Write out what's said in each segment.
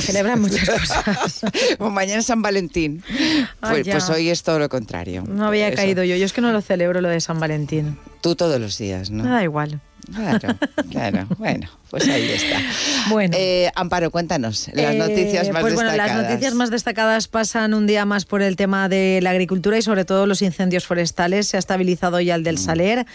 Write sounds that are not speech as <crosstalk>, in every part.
celebran muchas <laughs> cosas. mañana es San Valentín. Ah, pues, pues hoy es todo lo contrario. No había Eso. caído yo. Yo es que no lo celebro lo de San Valentín. Tú todos los días, ¿no? Da igual. Claro, claro. <laughs> Bueno, pues ahí está. Bueno. Eh, Amparo, cuéntanos las Eh, noticias más pues bueno, destacadas. las noticias más destacadas pasan un día más por el tema de la agricultura y sobre todo los incendios forestales. Se ha estabilizado ya el Mm. del Saler.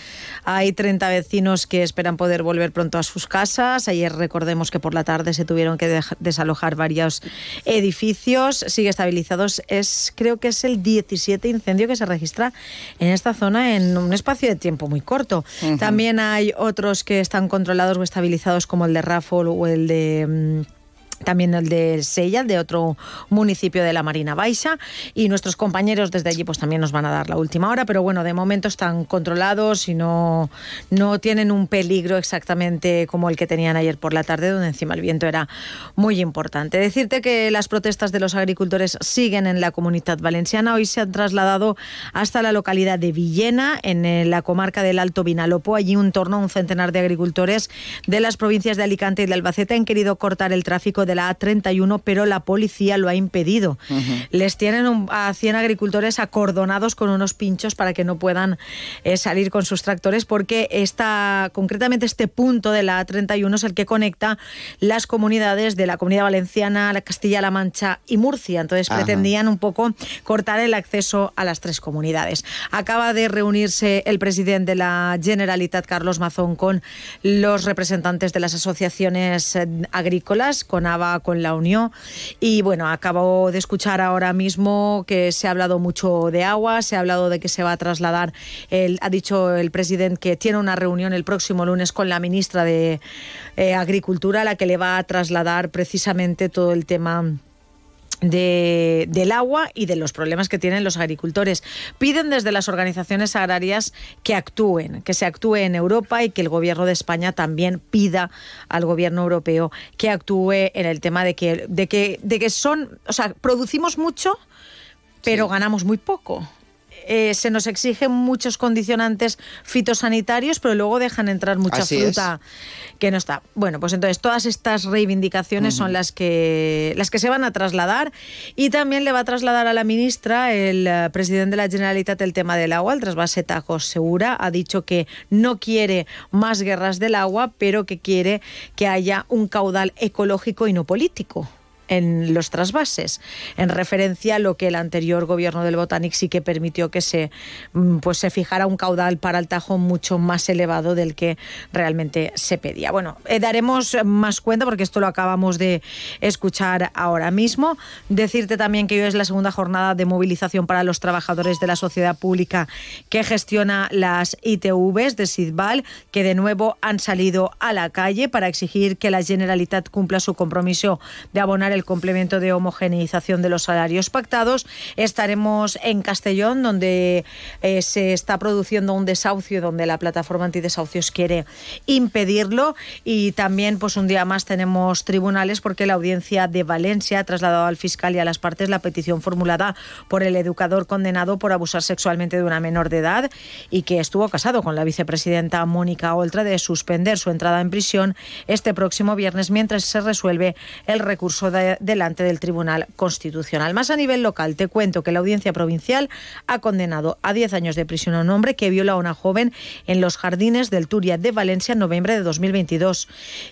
Hay 30 vecinos que esperan poder volver pronto a sus casas. Ayer recordemos que por la tarde se tuvieron que desalojar varios edificios. Sigue estabilizados. Es creo que es el 17 incendio que se registra en esta zona en un espacio de tiempo muy corto. También hay otros que están controlados o estabilizados como el de Raffle o el de... también el de Sella, de otro municipio de la Marina Baixa. Y nuestros compañeros desde allí pues también nos van a dar la última hora, pero bueno, de momento están controlados y no, no tienen un peligro exactamente como el que tenían ayer por la tarde, donde encima el viento era muy importante. Decirte que las protestas de los agricultores siguen en la comunidad valenciana. Hoy se han trasladado hasta la localidad de Villena, en eh, la comarca del Alto Vinalopó. Allí un torno a un centenar de agricultores de las provincias de Alicante y de Albacete han querido cortar el tráfico de la A31, pero la policía lo ha impedido. Les tienen un- a 100 agricultores acordonados con unos pinchos para que no puedan eh, salir con sus tractores, porque esta, concretamente este punto de la A31 es el que conecta las comunidades de la Comunidad Valenciana, la Castilla-La Mancha y Murcia. Entonces Ajá. pretendían un poco cortar el acceso a las tres comunidades. Acaba de reunirse el presidente de la Generalitat, Carlos Mazón, con los representantes de las asociaciones eh, agrícolas, con Con la Unión. Y bueno, acabo de escuchar ahora mismo que se ha hablado mucho de agua, se ha hablado de que se va a trasladar, el, ha dicho el presidente que tiene una reunión el próximo lunes con la ministra de eh, Agricultura, la que le va a trasladar precisamente todo el tema de- del agua y de los problemas que tienen los agricultores. Piden desde las organizaciones agrarias que actúen, que se actúe en Europa y que el gobierno de España también pida al gobierno europeo que actúe en el tema de que, de que, de que son, o sea, producimos mucho, pero ganamos muy poco. Eh, se nos exigen muchos condicionantes fitosanitarios, pero luego dejan entrar mucha Así es. fruta que no está. Bueno, pues entonces todas estas reivindicaciones son las que las que se van a trasladar y también le va a trasladar a la ministra el eh, presidente de la Generalitat el tema del agua, el trasvase Tajos Segura, ha dicho que no quiere más guerras del agua, pero que quiere que haya un caudal ecológico y no político en los trasvases, en referencia a lo que el anterior gobierno del Botanic sí que permitió que se mm, pues se fijara un caudal para el Tajo mucho más elevado del que realmente se pedía. Bueno, eh, daremos más cuenta porque esto lo acabamos de escuchar ahora mismo. Decirte también que hoy es la segunda jornada de movilización para los trabajadores de la sociedad pública que gestiona las ITVs de Sidval, que de nuevo han salido a la calle para exigir que la Generalitat cumpla su compromiso de abonar el complemento de homogeneización de los salarios pactados. Estaremos en Castellón, donde eh, se está produciendo un desahucio, donde la plataforma antidesahucios quiere impedirlo. Y también, pues un día más tenemos tribunales porque la audiencia de Valencia ha trasladado al fiscal y a las partes la petición formulada por el educador condenado por abusar sexualmente de una menor de edad y que estuvo casado con la vicepresidenta Mónica Oltra de suspender su entrada en prisión este próximo viernes mientras se resuelve el recurso de- delante del Tribunal Constitucional. Más a nivel local, te cuento que la audiencia provincial ha condenado a 10 años de prisión a un hombre que viola a una joven en los jardines del Turia de Valencia en noviembre de 2022.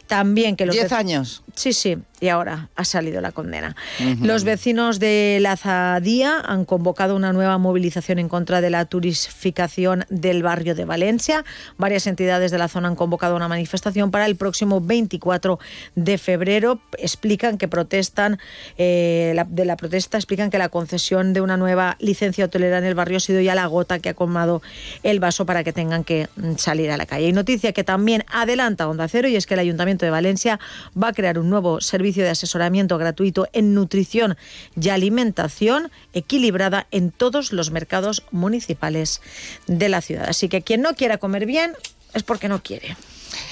También que los ¿Diez vec- años? Sí, sí, y ahora ha salido la condena. Los vecinos de la Zadía han convocado una nueva movilización en contra de la turistificación del barrio de Valencia. Varias entidades de la zona han convocado una manifestación para el próximo 24 de febrero. Explican que protestan, eh, la- de la protesta explican que la concesión de una nueva licencia hotelera en el barrio ha sido ya la gota que ha colmado el vaso para que tengan que mm, salir a la calle. Y noticia que también adelanta Onda Cero y es que el Ayuntamiento de Valencia va a crear un nuevo servicio de asesoramiento gratuito en nutrición y alimentación equilibrada en todos los mercados municipales de la ciudad. Así que quien no quiera comer bien es porque no quiere.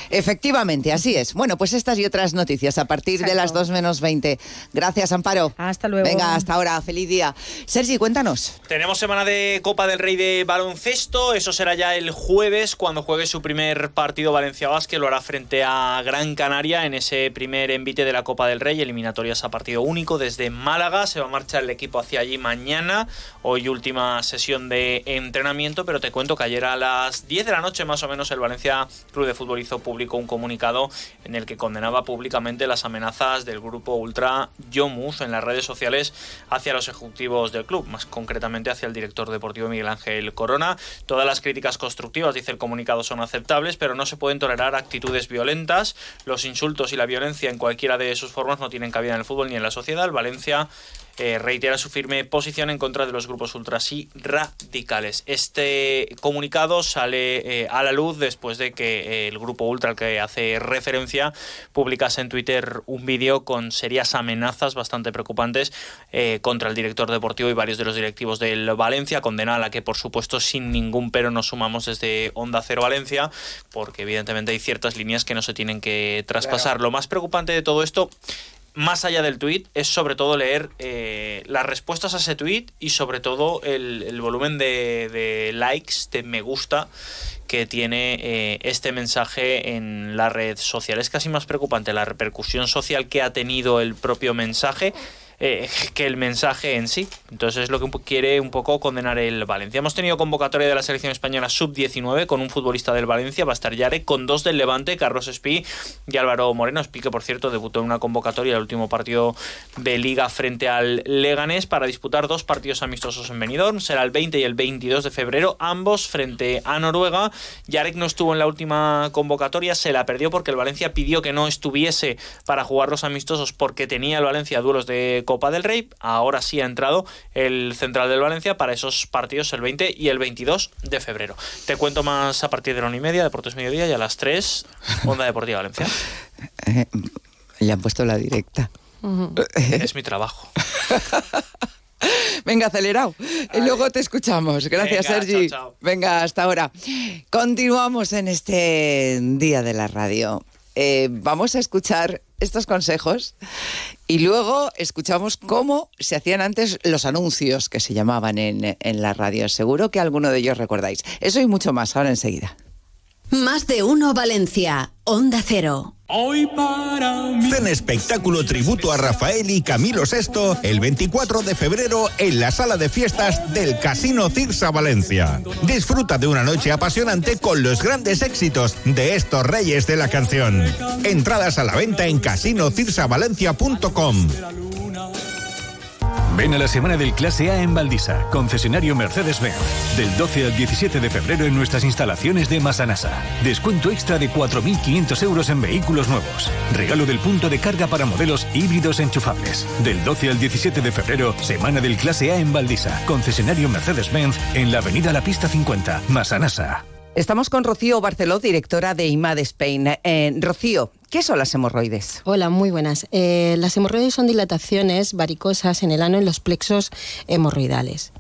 Efectivamente, así es. Bueno, pues estas y otras noticias a partir de las 2 menos 20. Gracias, Amparo. Hasta luego. Venga, hasta ahora. Feliz día. Sergi, cuéntanos. Tenemos semana de Copa del Rey de baloncesto. Eso será ya el jueves cuando juegue su primer partido Valencia Basket. Lo hará frente a Gran Canaria en ese primer envite de la Copa del Rey. Eliminatorias a partido único desde Málaga. Se va a marchar el equipo hacia allí mañana. Hoy última sesión de entrenamiento, pero te cuento que ayer a las 10 de la noche más o menos el Valencia Club de Fútbol hizo público un comunicado en el que condenaba públicamente las amenazas del grupo ultra Yomus en las redes sociales hacia los ejecutivos del club, más concretamente hacia el director deportivo Miguel Ángel Corona. Todas las críticas constructivas, dice el comunicado, son aceptables, pero no se pueden tolerar actitudes violentas. Los insultos y la violencia en cualquiera de sus formas no tienen cabida en el fútbol ni en la sociedad. Valencia eh, reitera su firme posición en contra de los grupos ultras y radicales. Este comunicado sale eh, a la luz después de que eh, el grupo ultra al que hace referencia publicase en Twitter un vídeo con serias amenazas bastante preocupantes contra el director deportivo y varios de los directivos del Valencia, condena a la que por supuesto sin ningún pero nos sumamos desde Onda Cero Valencia, porque evidentemente hay ciertas líneas que no se tienen que traspasar. Lo más preocupante de todo esto más allá del tweet, es sobre todo leer eh, las respuestas a ese tweet y sobre todo el, volumen de, likes, de me gusta que tiene eh, este mensaje en la red social. Es casi más preocupante la repercusión social que ha tenido el propio mensaje eh, que el mensaje en sí. Entonces es lo que quiere un poco condenar el Valencia. Hemos tenido convocatoria de la selección española sub-19 con un futbolista del Valencia, Bastar Yare, con dos del Levante, Carlos Espí y Álvaro Moreno. Espí que, por cierto, debutó en una convocatoria el último partido de Liga frente al Leganés para disputar dos partidos amistosos en Benidorm. Será el 20 y el 22 de febrero, ambos frente a Noruega. Yarek no estuvo en la última convocatoria, se la perdió porque el Valencia pidió que no estuviese para jugar los amistosos porque tenía el Valencia duelos de Copa del Rey. Ahora sí ha entrado el central del Valencia para esos partidos el 20 y el 22 de febrero. Te cuento más a partir de la una y media, Deportes Mediodía, y a las 3, Onda Deportiva Valencia. Eh, le han puesto la directa. <laughs> Es mi trabajo. Venga, acelerado. Y luego te escuchamos. Gracias, Sergi. Venga, hasta ahora. Continuamos en este día de la radio. Eh, vamos a escuchar estos consejos y luego escuchamos cómo se hacían antes los anuncios que se llamaban en, en la radio. Seguro que alguno de ellos recordáis. Eso y mucho más ahora enseguida. Más de uno Valencia, Onda Cero. Hoy para mí. Ven espectáculo tributo a Rafael y Camilo VI el 24 de febrero en la sala de fiestas del Casino Cirsa Valencia. Disfruta de una noche apasionante con los grandes éxitos de estos reyes de la canción. Entradas a la venta en casinocirsavalencia.com. Ven a la semana del Clase A en Valdisa, concesionario Mercedes-Benz. Del 12 al 17 de febrero en nuestras instalaciones de Masanasa. Descuento extra de 4.500 euros en vehículos nuevos. Regalo del punto de carga para modelos híbridos enchufables. Del 12 al 17 de febrero, semana del Clase A en Valdisa, concesionario Mercedes-Benz en la avenida La Pista 50, Masanasa. Estamos con Rocío Barceló, directora de IMAD Spain. Eh, Rocío, ¿Qué son las hemorroides? Hola, muy buenas. Eh, las hemorroides son dilataciones varicosas en el ano en los plexos hemorroidales.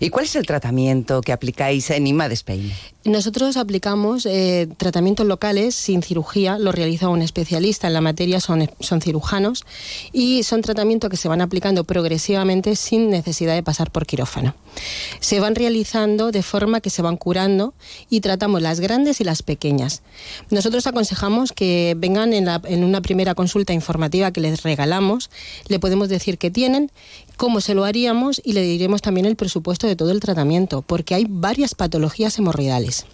¿Y cuál es el tratamiento que aplicáis en IMAD Spain? Nosotros aplicamos eh, tratamientos locales sin cirugía, lo realiza un especialista en la materia, son, son cirujanos, y son tratamientos que se van aplicando progresivamente sin necesidad de pasar por quirófano. Se van realizando de forma que se van curando y tratamos las grandes y las pequeñas. Nosotros aconsejamos que vengan en, en una primera consulta informativa que les regalamos, le podemos decir qué tienen, cómo se lo haríamos y le diremos también el presupuesto de todo el tratamiento, porque hay varias patologías hemorroidales.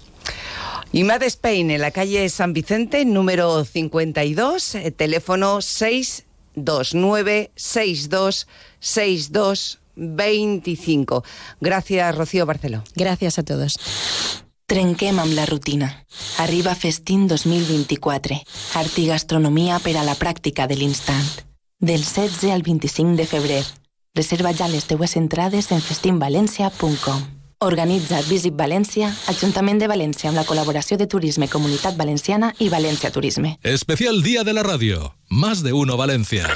IMAD Spain, en la calle San Vicente, número 52, eh, teléfono 629-6262-25. Gracias, Rocío Barceló. Gracias a todos. Trenquem amb la rutina. Arriba Festín 2024. Arti gastronomia per a la pràctica de l'instant. Del 16 al 25 de febrer. Reserva ja les teues entrades en festinvalencia.com. Organitza Visit València, Ajuntament de València amb la col·laboració de Turisme Comunitat Valenciana i València Turisme. Especial Día de la Radio. Más de uno Valencia.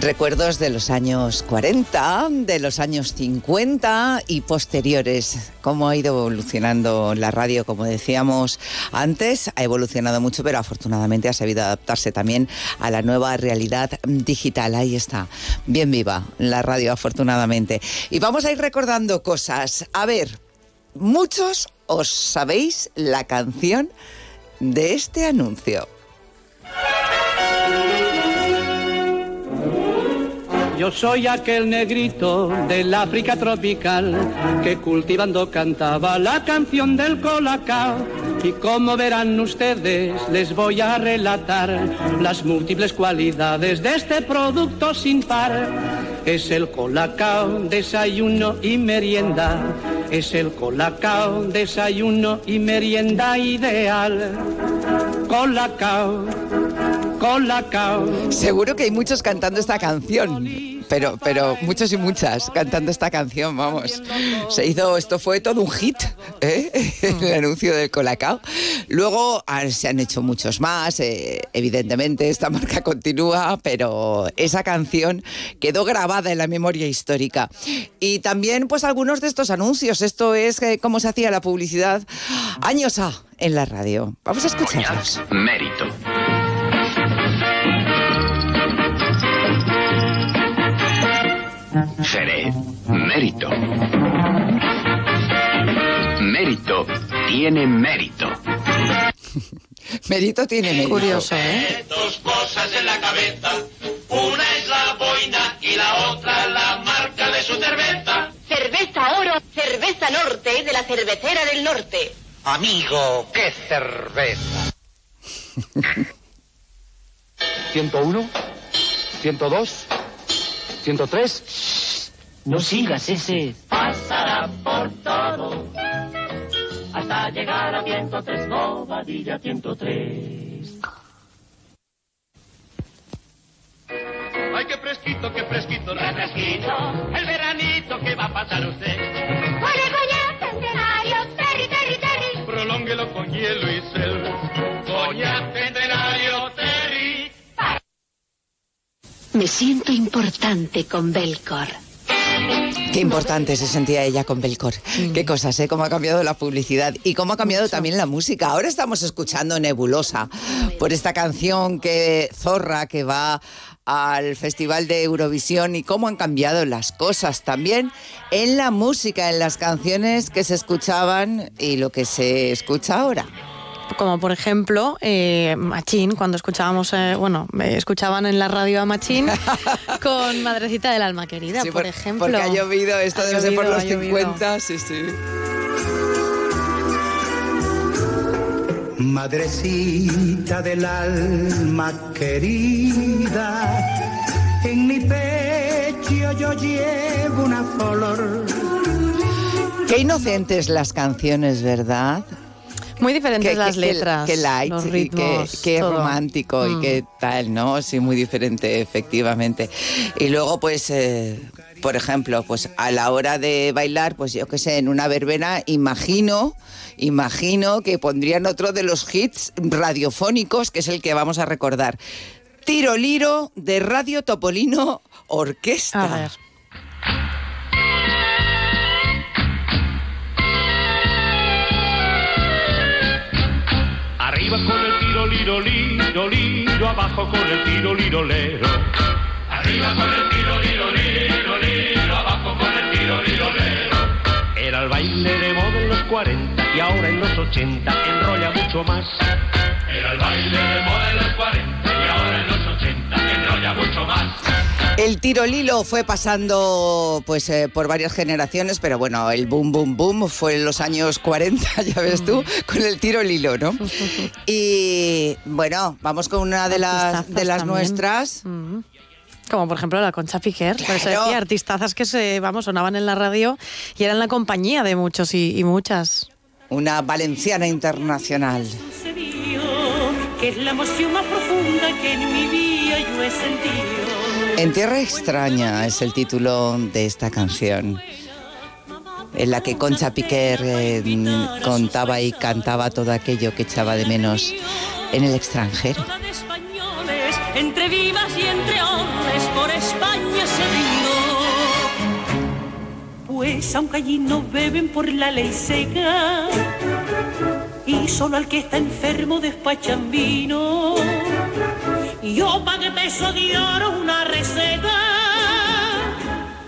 Recuerdos de los años 40, de los años 50 y posteriores. Cómo ha ido evolucionando la radio, como decíamos antes, ha evolucionado mucho, pero afortunadamente ha sabido adaptarse también a la nueva realidad digital. Ahí está, bien viva la radio, afortunadamente. Y vamos a ir recordando cosas. A ver, muchos os sabéis la canción de este anuncio. Yo soy aquel negrito del África tropical que cultivando cantaba la canción del colacao. Y como verán ustedes, les voy a relatar las múltiples cualidades de este producto sin par. Es el colacao, desayuno y merienda. Es el colacao, desayuno y merienda ideal. Colacao Colacao. Seguro que hay muchos cantando esta canción. Pero, pero muchos y muchas cantando esta canción, vamos. Se hizo, esto fue todo un hit, ¿eh? <laughs> el anuncio del Colacao. Luego ah, se han hecho muchos más, eh, evidentemente esta <laughs> marca continúa, pero esa canción quedó grabada en la memoria histórica. Y también pues algunos de estos anuncios, esto es eh, cómo se hacía la publicidad años A en la radio. Vamos a escucharlos. Mérito. Seré mérito. Mérito tiene mérito. <laughs> mérito tiene mérito. Curioso, ¿eh? Dos cosas en la cabeza. Una es la boina y la otra la marca de su cerveza. Cerveza oro, cerveza norte de la cervecera del norte. Amigo, qué cerveza. <laughs> 101, 102, 103. No sigas ese. Pasará por todo. Hasta llegar a 103, Bobadilla 103. Ay, qué fresquito, qué fresquito, refresquito. El veranito que va a pasar usted. Con centenario, terry, terry, terry. Prolónguelo con hielo y sel. Coñac centenario, Me siento importante con Belcor. Qué importante se sentía ella con Belcor. Qué cosas, ¿eh? Cómo ha cambiado la publicidad y cómo ha cambiado también la música. Ahora estamos escuchando Nebulosa por esta canción que Zorra que va al Festival de Eurovisión y cómo han cambiado las cosas también en la música, en las canciones que se escuchaban y lo que se escucha ahora como por ejemplo eh, Machín, cuando escuchábamos, eh, bueno, escuchaban en la radio a Machín <laughs> con Madrecita del Alma Querida, por, ejemplo. Porque ha llovido, esto debe ser por los 50, sí, sí. Madrecita del alma querida, en mi pecho yo llevo una flor. Qué inocentes las canciones, ¿verdad? Muy diferentes las letras. Qué light, los ritmos, qué, romántico y qué mm. tal, ¿no? Sí, muy diferente, efectivamente. Y luego, pues, eh, por ejemplo, pues a la hora de bailar, pues yo qué sé, en una verbena, imagino, imagino que pondrían otro de los hits radiofónicos, que es el que vamos a recordar. Tiro Liro de Radio Topolino Orquesta. A ver. Arriba con el tiro, liro, liro, liro, abajo con el tiro, liro, lero. Arriba con el tiro, liro, liro, liro, abajo con el tiro, liro, lero. Era el baile de moda en los 40 y ahora en los 80 enrolla mucho más. Era el baile de moda en los 40 y ahora en los 80 enrolla mucho más. El tiro lilo fue pasando pues eh, por varias generaciones, pero bueno, el boom boom boom fue en los años 40, <laughs> ya ves tú, con el tiro lilo, ¿no? <laughs> Y bueno, vamos con una de las de las nuestras. Mm. Como por ejemplo la Concha Piquer, por eso decía, artistazas que se, vamos, sonaban en la radio y eran la compañía de muchos y, y muchas. Una valenciana internacional. Que es la emoción más profunda que en mi vida yo he sentido. En Tierra extraña es el título de esta canción, en la que Concha Piquer eh, contaba y cantaba todo aquello que echaba de menos en el extranjero. entre vivas y entre hombres por España se. Pues aunque allí no beben por la ley seca y solo al que está enfermo despachan vino. Yo pagué peso de oro una receta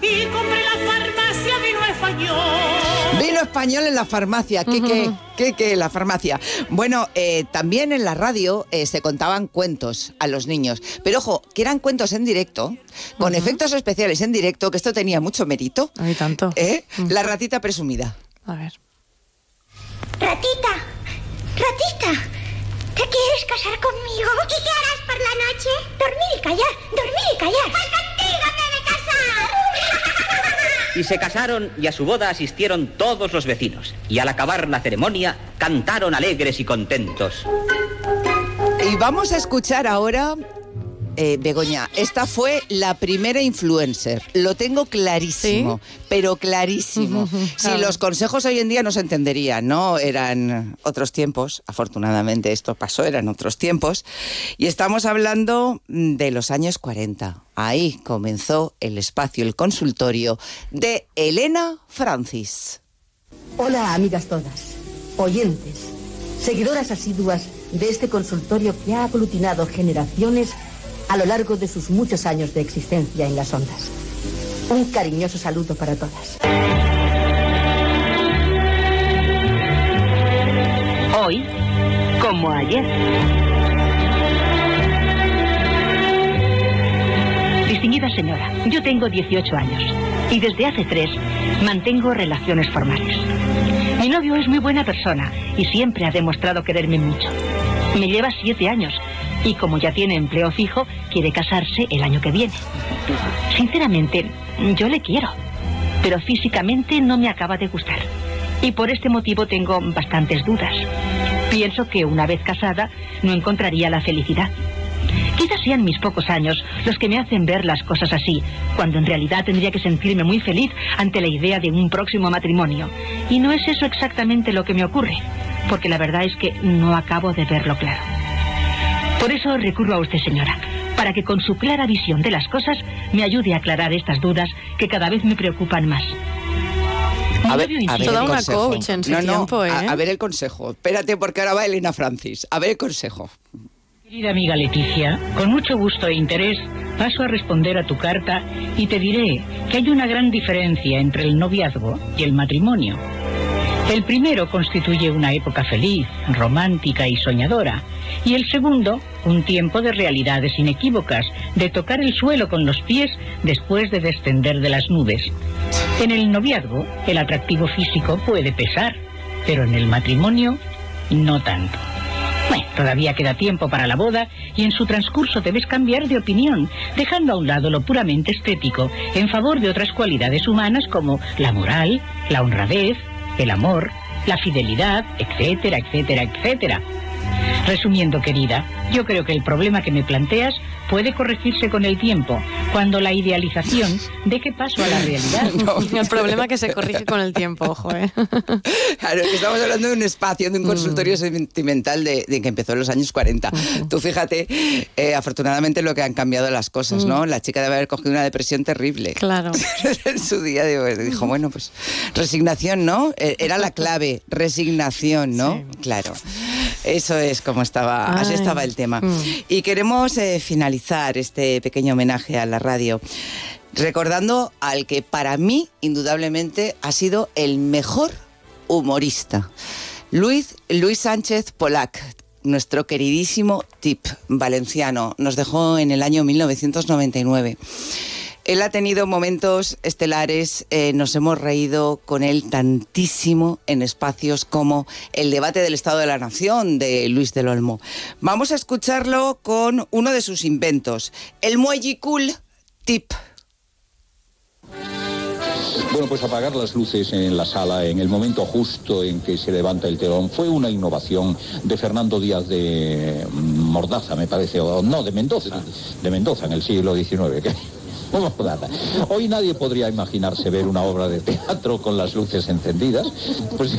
y compré la farmacia vino español. Vino español en la farmacia. ¿Qué, qué, qué, qué, la farmacia? Bueno, eh, también en la radio eh, se contaban cuentos a los niños. Pero ojo, que eran cuentos en directo, con efectos especiales en directo, que esto tenía mucho mérito. Hay tanto. ¿Eh? La ratita presumida. A ver. Ratita, ratita, ¿te quieres casar conmigo? ¿Y qué harás por la noche? Dormir y callar, dormir y callar. Pues contigo me he de casar. Y se casaron y a su boda asistieron todos los vecinos. Y al acabar la ceremonia cantaron alegres y contentos. Y vamos a escuchar ahora, eh, Begoña, esta fue la primera influencer. Lo tengo clarísimo, pero clarísimo. <laughs> Si los consejos hoy en día no se entenderían, ¿no? Eran otros tiempos. Afortunadamente esto pasó, eran otros tiempos. Y estamos hablando de los años 40. Ahí comenzó el espacio, el consultorio de Elena Francis. Hola, amigas todas, oyentes, seguidoras asiduas de este consultorio que ha aglutinado generaciones a lo largo de sus muchos años de existencia en las ondas. Un cariñoso saludo para todas. Hoy, como ayer. Distinguida señora, yo tengo 18 años y desde hace tres mantengo relaciones formales. Mi novio es muy buena persona y siempre ha demostrado quererme mucho. Me lleva siete años y como ya tiene empleo fijo, quiere casarse el año que viene. Sinceramente, yo le quiero, pero físicamente no me acaba de gustar. Y por este motivo tengo bastantes dudas. Pienso que una vez casada no encontraría la felicidad. Quizás sean mis pocos años los que me hacen ver las cosas así, cuando en realidad tendría que sentirme muy feliz ante la idea de un próximo matrimonio. Y no es eso exactamente lo que me ocurre, porque la verdad es que no acabo de verlo claro. Por eso recurro a usted, señora, para que con su clara visión de las cosas me ayude a aclarar estas dudas que cada vez me preocupan más. A ver, a ver Toda el una consejo. coach en su no, no, tiempo, ¿eh? a, a ver el consejo. Espérate, porque ahora va Elena Francis. A ver el consejo. Querida amiga Leticia, con mucho gusto e interés paso a responder a tu carta y te diré que hay una gran diferencia entre el noviazgo y el matrimonio. El primero constituye una época feliz, romántica y soñadora, y el segundo un tiempo de realidades inequívocas, de tocar el suelo con los pies después de descender de las nubes. En el noviazgo, el atractivo físico puede pesar, pero en el matrimonio, no tanto. Bueno, todavía queda tiempo para la boda y en su transcurso debes cambiar de opinión, dejando a un lado lo puramente estético en favor de otras cualidades humanas como la moral, la honradez, el amor, la fidelidad, etcétera, etcétera, etcétera. Resumiendo, querida, yo creo que el problema que me planteas puede corregirse con el tiempo, cuando la idealización deje paso a la realidad. <laughs> el problema que se corrige con el tiempo, ojo, ¿eh? <laughs> Claro, estamos hablando de un espacio, de un consultorio sentimental de, de que empezó en los años 40. Tú fíjate, eh, afortunadamente lo que han cambiado las cosas, ¿no? La chica debe haber cogido una depresión terrible. Claro. <laughs> en su día dijo, bueno, pues resignación, ¿no? Eh, Era la clave, resignación, ¿no? Claro. Eso es como estaba, así Ay. estaba el tema. Mm. Y queremos eh, finalizar este pequeño homenaje a la radio recordando al que para mí indudablemente ha sido el mejor humorista, Luis, Luis Sánchez Polac. Nuestro queridísimo tip valenciano nos dejó en el año 1999. Él ha tenido momentos estelares, eh, nos hemos reído con él tantísimo en espacios como el debate del Estado de la Nación de Luis del Olmo. Vamos a escucharlo con uno de sus inventos, el muellicul tip. Bueno, pues apagar las luces en la sala en el momento justo en que se levanta el telón fue una innovación de Fernando Díaz de Mordaza, me parece, o no, de Mendoza, de Mendoza en el siglo XIX. Hoy nadie podría imaginarse ver una obra de teatro con las luces encendidas. Pues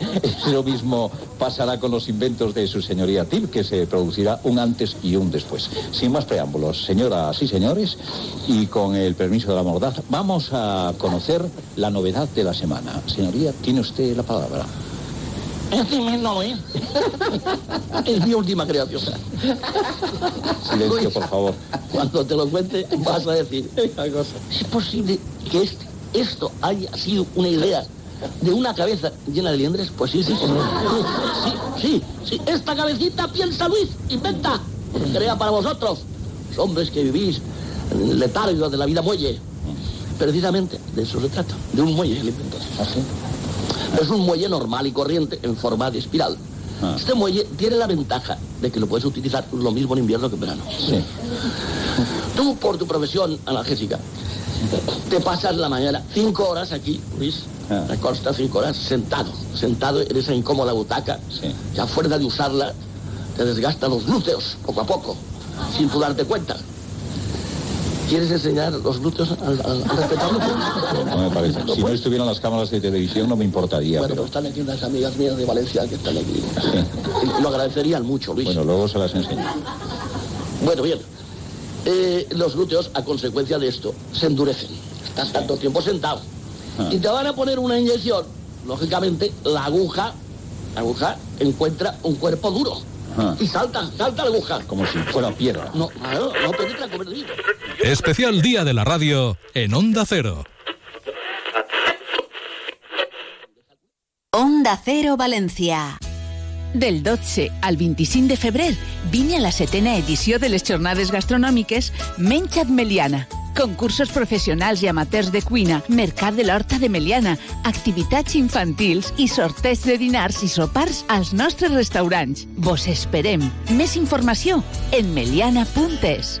<laughs> lo mismo pasará con los inventos de su señoría Tip, que se producirá un antes y un después. Sin más preámbulos, señoras y señores, y con el permiso de la mordaz, vamos a conocer la novedad de la semana. Señoría, tiene usted la palabra. Este no es. <laughs> Es mi última creación. Silencio, por favor. Cuando te lo cuente, vas a decir. ¿Es posible que este, esto haya sido una idea de una cabeza llena de liendres? Pues sí, sí, sí. Sí, sí. Esta cabecita piensa Luis, inventa. Crea para vosotros, los hombres que vivís en letargo de la vida muelle. Precisamente de eso se trata, de un muelle el. Es un muelle normal y corriente en forma de espiral. Este muelle tiene la ventaja de que lo puedes utilizar lo mismo en invierno que en verano. Tú, por tu profesión analgésica, te pasas la mañana cinco horas aquí, Luis, te costas cinco horas sentado, sentado en esa incómoda butaca, que a fuerza de usarla te desgastan los glúteos poco a poco, sin tú darte cuenta. ¿Quieres enseñar los glúteos al, al, al? No me parece. Si no estuvieran las cámaras de televisión no me importaría. Bueno, pero- pues están aquí unas amigas mías de Valencia que están aquí. <laughs> Lo agradecerían mucho, Luis. Bueno, luego se las enseño. Bueno, bien. Eh, los glúteos, a consecuencia de esto, se endurecen. Estás tanto tiempo sentado. Ah. Y te van a poner una inyección. Lógicamente, la aguja, la aguja encuentra un cuerpo duro. Ah. Y salta, salta la aguja. Como si fuera piedra. No, no, no penetra como el río. Especial Día de la Radio en Onda Cero. Onda Cero Valencia. Del 12 al 25 de febrer vine a la setena edició de les jornades gastronòmiques Menxat Meliana. Concursos professionals i amateurs de cuina, mercat de l'horta de Meliana, activitats infantils i sorteig de dinars i sopars als nostres restaurants. Vos esperem. Més informació en meliana.es.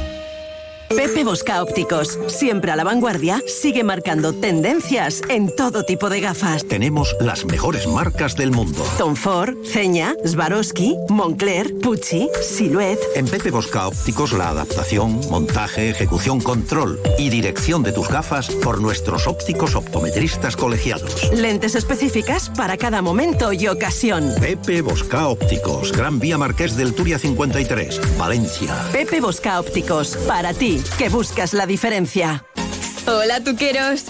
Pepe Bosca Ópticos, siempre a la vanguardia, sigue marcando tendencias en todo tipo de gafas. Tenemos las mejores marcas del mundo. Tom Ford, Ceña, Swarovski, Moncler, Pucci, Silhouette. En Pepe Bosca Ópticos la adaptación, montaje, ejecución, control y dirección de tus gafas por nuestros ópticos optometristas colegiados. Lentes específicas para cada momento y ocasión. Pepe Bosca Ópticos, Gran Vía Marqués del Turia 53, Valencia. Pepe Bosca Ópticos, para ti, que buscas la diferencia. Hola, tuqueros.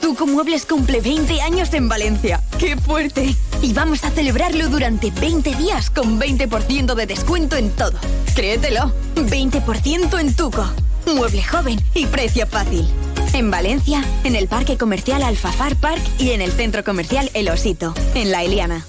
Tuco Muebles cumple 20 años en Valencia. ¡Qué fuerte! Y vamos a celebrarlo durante 20 días con 20% de descuento en todo. Créetelo, 20% en Tuco. Mueble joven y precio fácil. En Valencia, en el Parque Comercial Alfafar Park y en el Centro Comercial El Osito, en La Eliana.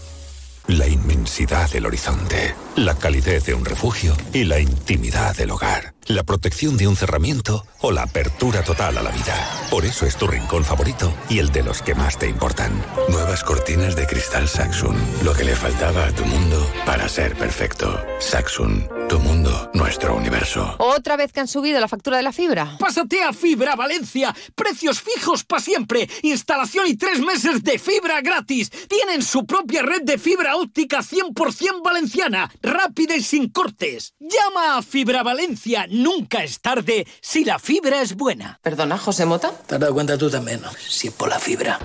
La inmensidad del horizonte, la calidez de un refugio y la intimidad del hogar, la protección de un cerramiento o la apertura total a la vida. Por eso es tu rincón favorito y el de los que más te importan. Nuevas cortinas de cristal Saxon, lo que le faltaba a tu mundo para ser perfecto. Saxon, tu mundo, nuestro universo. ¿Otra vez que han subido la factura de la fibra? Pásate a Fibra Valencia. Precios fijos para siempre. Instalación y tres meses de fibra gratis. Tienen su propia red de fibra óptica 100% valenciana. Rápida y sin cortes. Llama a Fibra Valencia. Nunca es tarde si la fibra es buena. Perdona, José Mota. Te has dado cuenta tú también, ¿no? Si es por la fibra.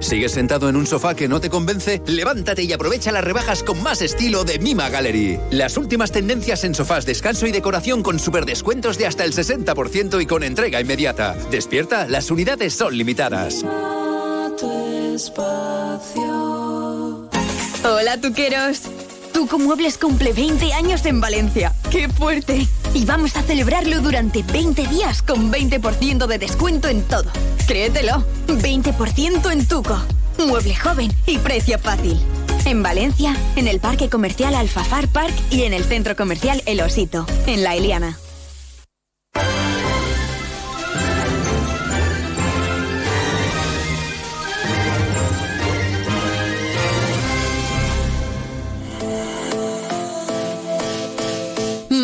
¿Sigues sentado en un sofá que no te convence? Levántate y aprovecha las rebajas con más estilo de Mima Gallery. Las últimas tendencias en sofás, descanso y decoración con superdescuentos de hasta el 60% y con entrega inmediata. Despierta, las unidades son limitadas. Hola, tuqueros. Tuco Muebles cumple 20 años en Valencia. ¡Qué fuerte! Y vamos a celebrarlo durante 20 días con 20% de descuento en todo. Créetelo, 20% en Tuco. Mueble joven y precio fácil. En Valencia, en el Parque Comercial Alfafar Park y en el Centro Comercial El Osito, en La Eliana.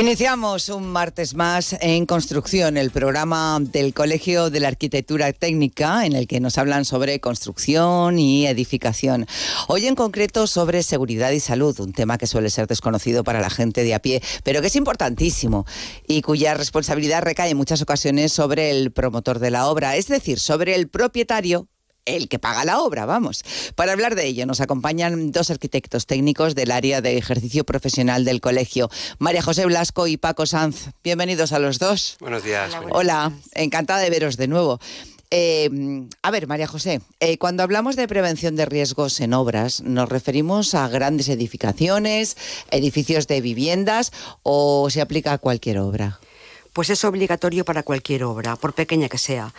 Iniciamos un martes más en Construcción, el programa del Colegio de la Arquitectura Técnica, en el que nos hablan sobre construcción y edificación. Hoy en concreto sobre seguridad y salud, un tema que suele ser desconocido para la gente de a pie, pero que es importantísimo y cuya responsabilidad recae en muchas ocasiones sobre el promotor de la obra, es decir, sobre el propietario el que paga la obra, vamos. Para hablar de ello nos acompañan dos arquitectos técnicos del área de ejercicio profesional del colegio, María José Blasco y Paco Sanz. Bienvenidos a los dos. Buenos días. Hola, encantada de veros de nuevo. Eh, a ver, María José, eh, cuando hablamos de prevención de riesgos en obras, ¿nos referimos a grandes edificaciones, edificios de viviendas o se aplica a cualquier obra? Pues es obligatorio para cualquier obra, por pequeña que sea.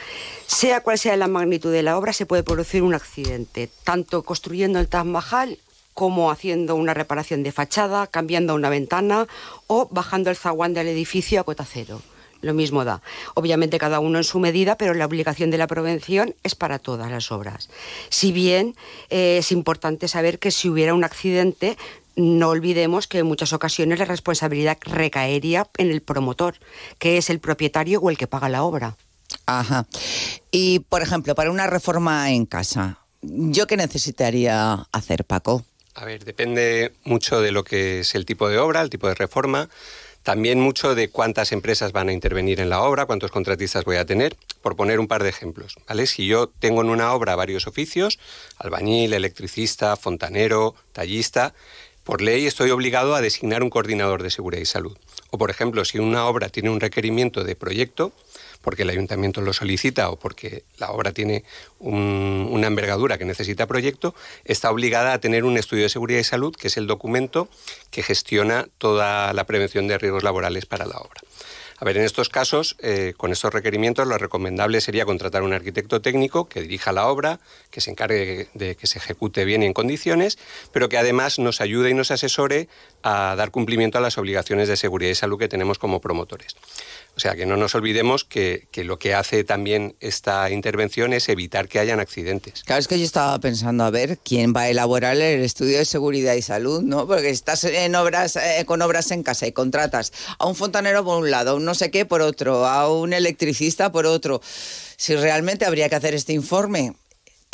Sea cual sea la magnitud de la obra, se puede producir un accidente, tanto construyendo el Taj Mahal como haciendo una reparación de fachada, cambiando una ventana o bajando el zaguán del edificio a cota cero. Lo mismo da. Obviamente cada uno en su medida, pero la obligación de la prevención es para todas las obras. Si bien eh, es importante saber que si hubiera un accidente no olvidemos que en muchas ocasiones la responsabilidad recaería en el promotor, que es el propietario o el que paga la obra. Ajá. Y, por ejemplo, para una reforma en casa, ¿yo qué necesitaría hacer, Paco? A ver, depende mucho de lo que es el tipo de obra, el tipo de reforma. También mucho de cuántas empresas van a intervenir en la obra, cuántos contratistas voy a tener, por poner un par de ejemplos. ¿vale? Si yo tengo en una obra varios oficios, albañil, electricista, fontanero, tallista, por ley estoy obligado a designar un coordinador de seguridad y salud. O, por ejemplo, si una obra tiene un requerimiento de proyecto, porque el ayuntamiento lo solicita o porque la obra tiene una envergadura que necesita proyecto, está obligada a tener un estudio de seguridad y salud, que es el documento que gestiona toda la prevención de riesgos laborales para la obra. A ver, en estos casos, eh, con estos requerimientos, lo recomendable sería contratar un arquitecto técnico que dirija la obra, que se encargue de que se ejecute bien y en condiciones, pero que además nos ayude y nos asesore a dar cumplimiento a las obligaciones de seguridad y salud que tenemos como promotores. O sea, que no nos olvidemos que, lo que hace también esta intervención es evitar que hayan accidentes. Claro, es que yo estaba pensando a ver quién va a elaborar el estudio de seguridad y salud, ¿no? Porque estás en obras, eh, con obras en casa y contratas a un fontanero por un lado, a un no sé qué por otro, a un electricista por otro. Si realmente habría que hacer este informe,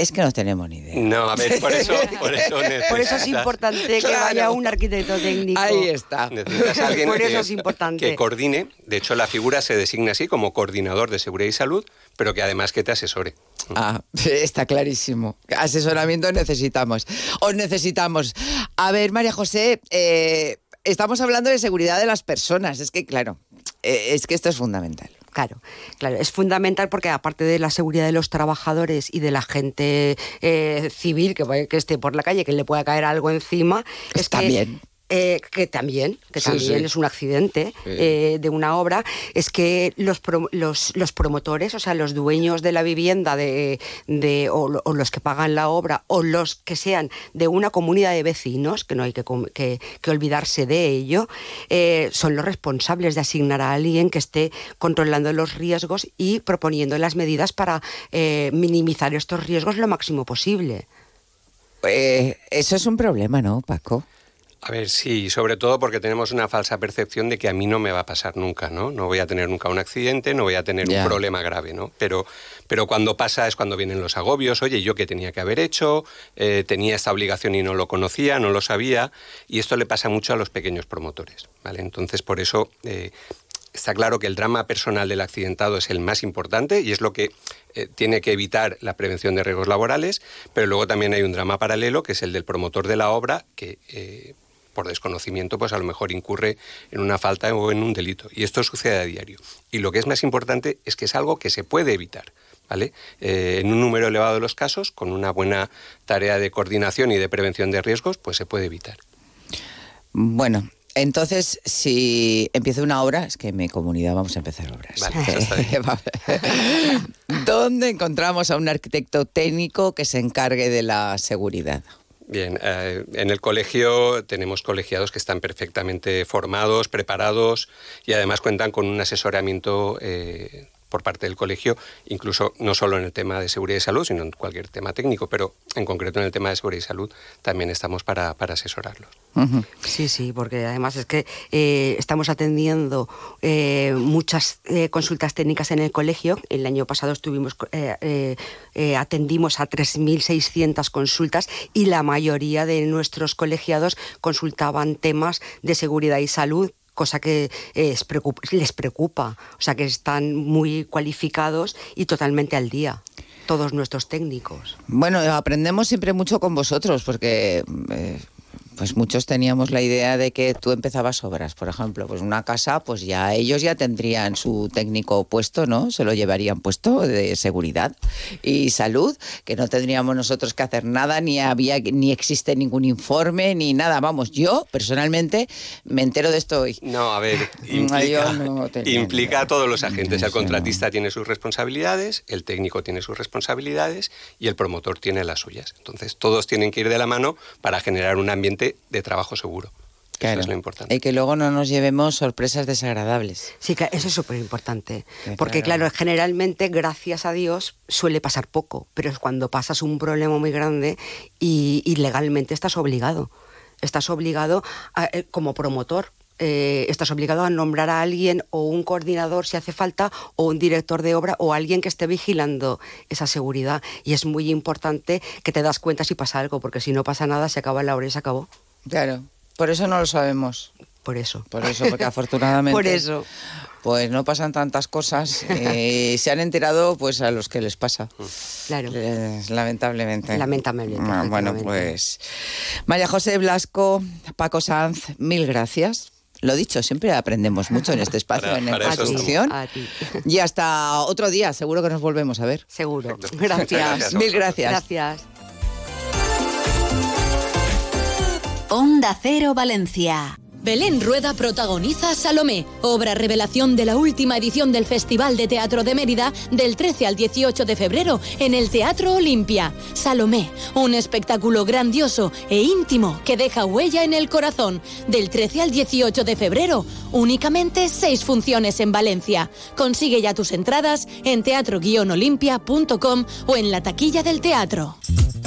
es que no tenemos ni idea. No, a ver, por eso, por eso, <laughs> por eso es importante que vaya un arquitecto técnico. Ahí está. Necesitas <laughs> alguien por eso que, es importante. que coordine. De hecho, la figura se designa así como coordinador de seguridad y salud, pero que además que te asesore. Ah, <laughs> está clarísimo. Asesoramiento necesitamos. Os necesitamos. A ver, María José, eh, estamos hablando de seguridad de las personas. Es que, claro, eh, es que esto es fundamental. Claro, claro, es fundamental porque aparte de la seguridad de los trabajadores y de la gente eh, civil que, que esté por la calle, que le pueda caer algo encima, es También. que eh, que también, que también es un accidente eh, de una obra, es que los, los, promotores, o sea, los dueños de la vivienda de, o, los que pagan la obra, o los que sean de una comunidad de vecinos, que no hay que, que, olvidarse de ello, eh, son los responsables de asignar a alguien que esté controlando los riesgos y proponiendo las medidas para minimizar estos riesgos lo máximo posible. eso es un problema, ¿no, Paco? A ver, sí, sobre todo porque tenemos una falsa percepción de que a mí no me va a pasar nunca, ¿no? No voy a tener nunca un accidente, no voy a tener un problema grave, ¿no? Pero, pero cuando pasa es cuando vienen los agobios, oye, yo qué tenía que haber hecho, eh, tenía esta obligación y no lo conocía, no lo sabía, y esto le pasa mucho a los pequeños promotores, ¿vale? Entonces, por eso... Eh, está claro que el drama personal del accidentado es el más importante y es lo que eh, tiene que evitar la prevención de riesgos laborales, pero luego también hay un drama paralelo que es el del promotor de la obra que por desconocimiento, pues a lo mejor incurre en una falta o en un delito. Y esto sucede a diario. Y lo que es más importante es que es algo que se puede evitar. ¿Vale? Eh, en un número elevado de los casos, con una buena tarea de coordinación y de prevención de riesgos, pues se puede evitar. Bueno, entonces, si empieza una obra, es que en mi comunidad vamos a empezar obras. <laughs> ¿Dónde encontramos a un arquitecto técnico que se encargue de la seguridad? Bien, eh, en el colegio tenemos colegiados que están perfectamente formados, preparados y además cuentan con un asesoramiento eh, por parte del colegio, incluso no solo en el tema de seguridad y salud, sino en cualquier tema técnico, pero en concreto en el tema de seguridad y salud también estamos para, para asesorarlos. Sí, sí, porque además es que eh, estamos atendiendo eh, muchas eh, consultas técnicas en el colegio. El año pasado estuvimos atendimos a 3.600 consultas y la mayoría de nuestros colegiados consultaban temas de seguridad y salud cosa que les preocupa, o sea que están muy cualificados y totalmente al día todos nuestros técnicos. Bueno, aprendemos siempre mucho con vosotros porque pues muchos teníamos la idea de que tú empezabas obras, por ejemplo, pues una casa, pues ya ellos ya tendrían su técnico puesto, ¿no? Se lo llevarían puesto de seguridad y salud, que no tendríamos nosotros que hacer nada, ni había, ni existe ningún informe, ni nada. Vamos, yo personalmente me entero de esto hoy. No, a ver, <laughs> implica, a todos los agentes. El contratista tiene sus responsabilidades, el técnico tiene sus responsabilidades y el promotor tiene las suyas. Entonces, todos tienen que ir de la mano para generar un ambiente de trabajo seguro. Eso es lo importante. Y que luego no nos llevemos sorpresas desagradables. Sí, eso es súper importante. Porque, claro. generalmente, gracias a Dios, suele pasar poco. Pero es cuando pasas un problema muy grande y, legalmente estás obligado. Estás obligado eh, como promotor. Eh, estás obligado a nombrar a alguien o un coordinador si hace falta o un director de obra o alguien que esté vigilando esa seguridad. Y es muy importante que te das cuenta si pasa algo, porque si no pasa nada, se acaba la hora y se acabó. Claro, por eso no lo sabemos. Por eso. Por eso, porque <laughs> afortunadamente. por eso. Pues no pasan tantas cosas. Eh, se han enterado pues a los que les pasa. Claro. lamentablemente. Lamentablemente. Ah, bueno, pues. María José Blasco, Paco Sanz, mil gracias. Lo dicho, siempre aprendemos mucho en este espacio, en esta exposición. Y hasta otro día, seguro que nos volvemos a ver. Seguro. Gracias. Mil gracias. Gracias. Onda Cero Valencia. Belén Rueda protagoniza Salomé, obra revelación de la última edición del Festival de Teatro de Mérida del 13 al 18 de febrero en el Teatro Olimpia. Salomé, un espectáculo grandioso e íntimo que deja huella en el corazón. Del 13 al 18 de febrero, únicamente seis funciones en Valencia. Consigue ya tus entradas en teatro-olimpia.com o en la taquilla del teatro.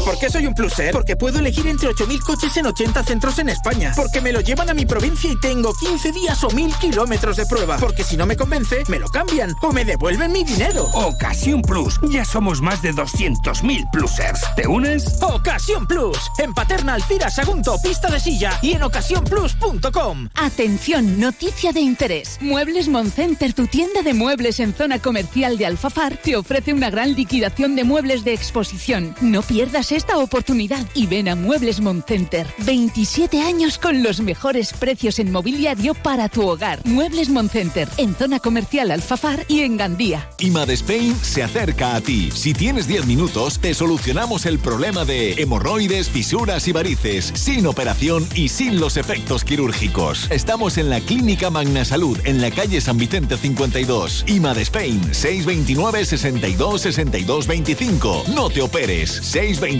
¿Que por qué soy un pluser? Porque puedo elegir entre 8.000 coches en 80 centros en España. Porque me lo llevan a mi provincia y tengo 15 días o 1.000 kilómetros de prueba. Porque si no me convence, me lo cambian o me devuelven mi dinero. Ocasión Plus. Ya somos más de 200.000 plusers. ¿Te unes? Ocasión Plus. En Paterna Alcira Sagunto, pista de silla y en ocasiónplus.com. Atención, noticia de interés. Muebles Moncenter, tu tienda de muebles en zona comercial de Alfafar, te ofrece una gran liquidación de muebles de exposición. No pierdas esta oportunidad y ven a Muebles Moncenter. 27 años con los mejores precios en mobiliario para tu hogar. Muebles Moncenter, en zona comercial Alfafar y en Gandía. IMA se acerca a ti. Si tienes 10 minutos, te solucionamos el problema de hemorroides, fisuras y varices, sin operación y sin los efectos quirúrgicos. Estamos en la Clínica Magna Salud, en la calle San Vicente 52. IMA de Spain, 629 62 62 25. No te operes. 629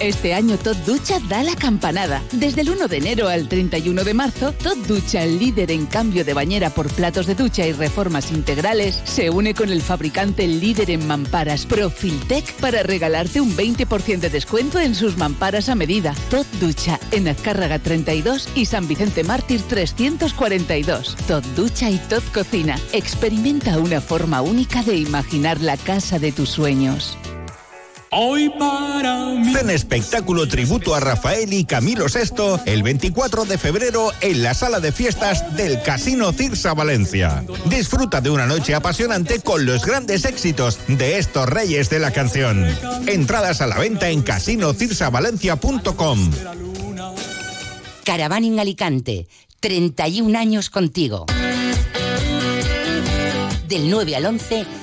Este año Todd Ducha da la campanada. Desde el 1 de enero al 31 de marzo, Todd Ducha, líder en cambio de bañera por platos de ducha y reformas integrales, se une con el fabricante líder en mamparas Profiltec para regalarte un 20% de descuento en sus mamparas a medida. Todd Ducha, en Azcárraga 32 y San Vicente Mártir 342. Todd Ducha y Todd Cocina. Experimenta una forma única de imaginar la casa de tus sueños. Hoy para mí. Ven espectáculo tributo a Rafael y Camilo VI el 24 de febrero en la sala de fiestas del Casino Cirsa Valencia. Disfruta de una noche apasionante con los grandes éxitos de estos reyes de la canción. Entradas a la venta en casinocirsavalencia.com. Caravaning Alicante, 31 años contigo. Del 9 al 11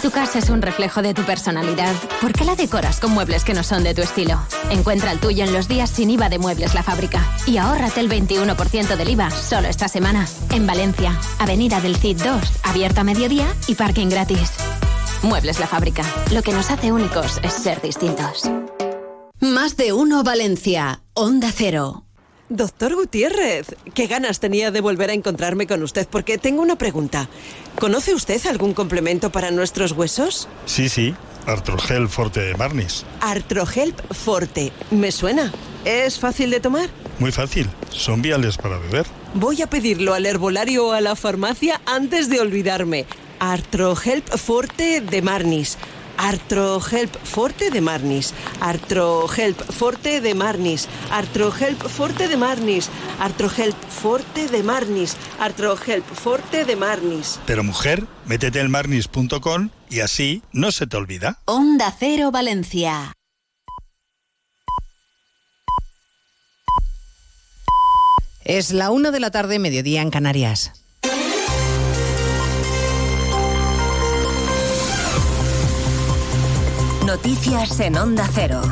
Tu casa es un reflejo de tu personalidad, ¿por qué la decoras con muebles que no son de tu estilo? Encuentra el tuyo en los días sin IVA de Muebles La Fábrica y ahórrate el 21% del IVA solo esta semana. En Valencia, Avenida del CID 2, abierta a mediodía y parking gratis. Muebles La Fábrica. Lo que nos hace únicos es ser distintos. Más de uno Valencia. Onda Cero. Doctor Gutiérrez, qué ganas tenía de volver a encontrarme con usted porque tengo una pregunta. ¿Conoce usted algún complemento para nuestros huesos? Sí, sí, Artrogel Forte de Marnis. Artrogel Forte, me suena. ¿Es fácil de tomar? Muy fácil, son viales para beber. Voy a pedirlo al herbolario o a la farmacia antes de olvidarme. Artrohelp Forte de Marnis. Artrohelp Forte de Marnis. Artrohelp Forte de Marnis. Artrohelp Forte de Marnis. Artrohelp Forte de Marnis. Artrohelp Forte de Marnis. Pero mujer, métete en marnis.com y así no se te olvida. Onda Cero Valencia. Es la una de la tarde, mediodía en Canarias. Noticias en Onda Cero.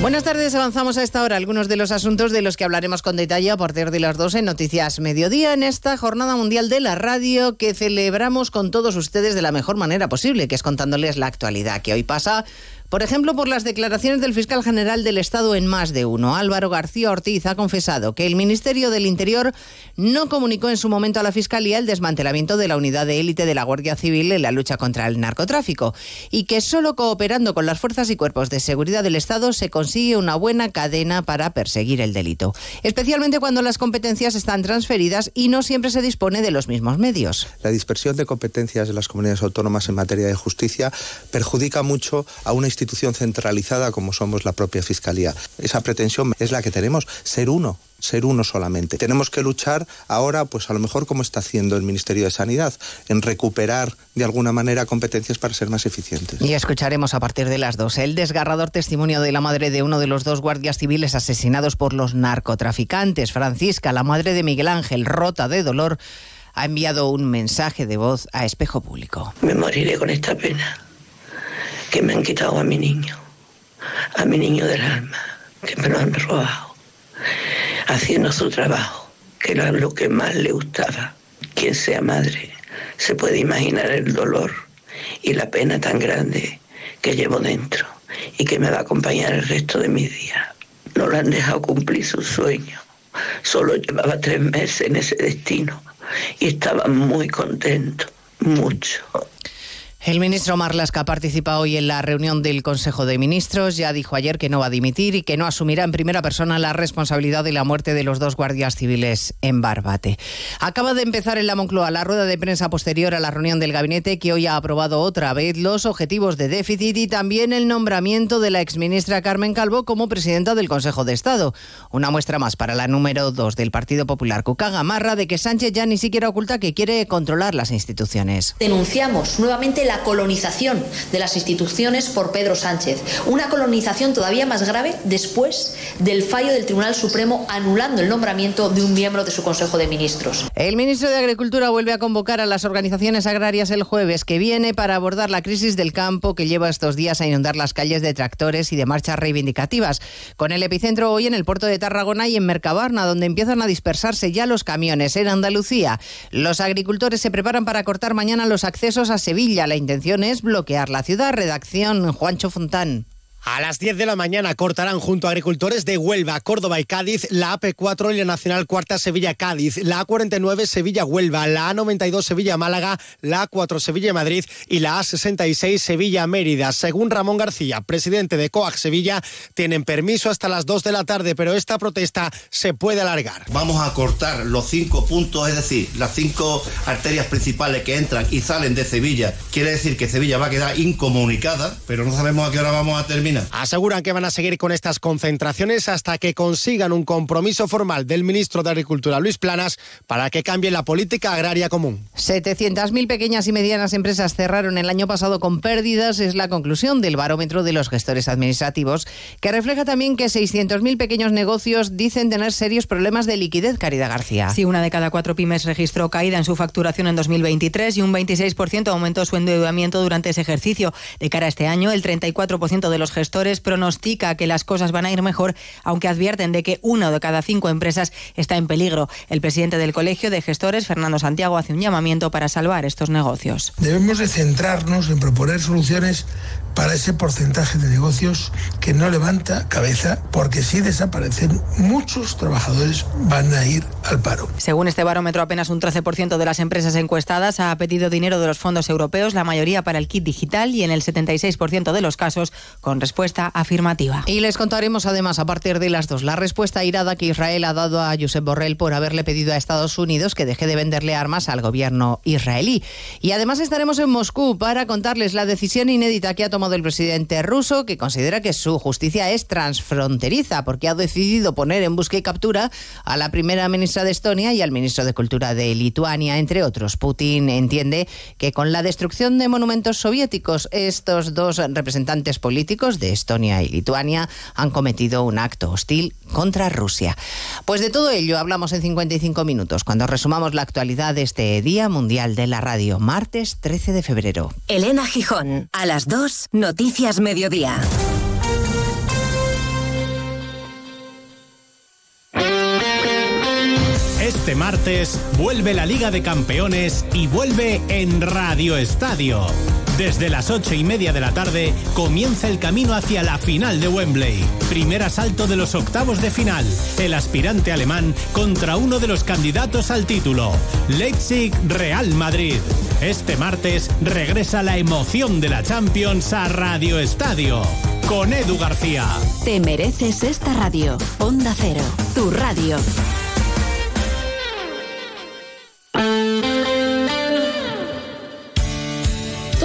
Buenas tardes, avanzamos a esta hora algunos de los asuntos de los que hablaremos con detalle a partir de las dos en Noticias Mediodía en esta Jornada Mundial de la Radio que celebramos con todos ustedes de la mejor manera posible, que es contándoles la actualidad que hoy pasa por ejemplo, por las declaraciones del fiscal general del Estado en más de uno. Álvaro García Ortiz ha confesado que el Ministerio del Interior no comunicó en su momento a la Fiscalía el desmantelamiento de la unidad de élite de la Guardia Civil en la lucha contra el narcotráfico y que solo cooperando con las fuerzas y cuerpos de seguridad del Estado se consigue una buena cadena para perseguir el delito, especialmente cuando las competencias están transferidas y no siempre se dispone de los mismos medios. La dispersión de competencias de las comunidades autónomas en materia de justicia perjudica mucho a una institución centralizada como somos la propia Fiscalía. Esa pretensión es la que tenemos, ser uno, ser uno solamente. Tenemos que luchar ahora, pues a lo mejor como está haciendo el Ministerio de Sanidad, en recuperar de alguna manera competencias para ser más eficientes. Y escucharemos a partir de las dos el desgarrador testimonio de la madre de uno de los dos guardias civiles asesinados por los narcotraficantes. Francisca, la madre de Miguel Ángel, rota de dolor, ha enviado un mensaje de voz a Espejo Público. Me moriré con esta pena que me han quitado a mi niño, a mi niño del alma, que me lo han robado, haciendo su trabajo, que era lo que más le gustaba. Quien sea madre se puede imaginar el dolor y la pena tan grande que llevo dentro y que me va a acompañar el resto de mis días. No lo han dejado cumplir su sueño. Solo llevaba tres meses en ese destino y estaba muy contento, mucho. El ministro Marlasca participa hoy en la reunión del Consejo de Ministros. Ya dijo ayer que no va a dimitir y que no asumirá en primera persona la responsabilidad de la muerte de los dos guardias civiles en Barbate. Acaba de empezar en la Moncloa la rueda de prensa posterior a la reunión del gabinete que hoy ha aprobado otra vez los objetivos de déficit y también el nombramiento de la exministra Carmen Calvo como presidenta del Consejo de Estado. Una muestra más para la número dos del Partido Popular, Cuca Gamarra, de que Sánchez ya ni siquiera oculta que quiere controlar las instituciones. Denunciamos nuevamente la colonización de las instituciones por Pedro Sánchez. Una colonización todavía más grave después del fallo del Tribunal Supremo anulando el nombramiento de un miembro de su Consejo de Ministros. El ministro de Agricultura vuelve a convocar a las organizaciones agrarias el jueves que viene para abordar la crisis del campo que lleva estos días a inundar las calles de tractores y de marchas reivindicativas. Con el epicentro hoy en el puerto de Tarragona y en Mercabarna, donde empiezan a dispersarse ya los camiones. En Andalucía, los agricultores se preparan para cortar mañana los accesos a Sevilla. La intención es bloquear la ciudad. Redacción Juancho Fontán. A las 10 de la mañana cortarán junto a agricultores de Huelva, Córdoba y Cádiz la AP4 y la Nacional Cuarta Sevilla-Cádiz, la A49 Sevilla-Huelva, la A92 Sevilla-Málaga, la A4 Sevilla-Madrid y la A66 Sevilla-Mérida. Según Ramón García, presidente de COAG Sevilla, tienen permiso hasta las 2 de la tarde, pero esta protesta se puede alargar. Vamos a cortar los cinco puntos, es decir, las cinco arterias principales que entran y salen de Sevilla. Quiere decir que Sevilla va a quedar incomunicada, pero no sabemos a qué hora vamos a terminar. Aseguran que van a seguir con estas concentraciones hasta que consigan un compromiso formal del ministro de Agricultura, Luis Planas, para que cambie la política agraria común. 700.000 pequeñas y medianas empresas cerraron el año pasado con pérdidas, es la conclusión del barómetro de los gestores administrativos, que refleja también que 600.000 pequeños negocios dicen tener serios problemas de liquidez, Caridad García. Sí, una de cada cuatro pymes registró caída en su facturación en 2023 y un 26% aumentó su endeudamiento durante ese ejercicio. De cara a este año, el 34% de los gestores pronostica que las cosas van a ir mejor, aunque advierten de que una de cada cinco empresas está en peligro. El presidente del Colegio de Gestores, Fernando Santiago, hace un llamamiento para salvar estos negocios. Debemos de centrarnos en proponer soluciones para ese porcentaje de negocios que no levanta cabeza porque si desaparecen muchos trabajadores van a ir al paro. Según este barómetro, apenas un 13% de las empresas encuestadas ha pedido dinero de los fondos europeos, la mayoría para el kit digital y en el 76% de los casos con respuesta afirmativa. Y les contaremos además a partir de las dos la respuesta irada que Israel ha dado a Josep Borrell por haberle pedido a Estados Unidos que deje de venderle armas al gobierno israelí. Y además estaremos en Moscú para contarles la decisión inédita que ha tomado del presidente ruso, que considera que su justicia es transfronteriza, porque ha decidido poner en busca y captura a la primera ministra de Estonia y al ministro de Cultura de Lituania, entre otros. Putin entiende que con la destrucción de monumentos soviéticos, estos dos representantes políticos de Estonia y Lituania han cometido un acto hostil contra Rusia. Pues de todo ello hablamos en 55 minutos, cuando resumamos la actualidad de este Día Mundial de la Radio, martes 13 de febrero. Elena Gijón, a las 2, Noticias Mediodía. Este martes vuelve la Liga de Campeones y vuelve en Radio Estadio. Desde las ocho y media de la tarde comienza el camino hacia la final de Wembley. Primer asalto de los octavos de final. El aspirante alemán contra uno de los candidatos al título. Leipzig Real Madrid. Este martes regresa la emoción de la Champions a Radio Estadio. Con Edu García. Te mereces esta radio. Onda Cero. Tu radio.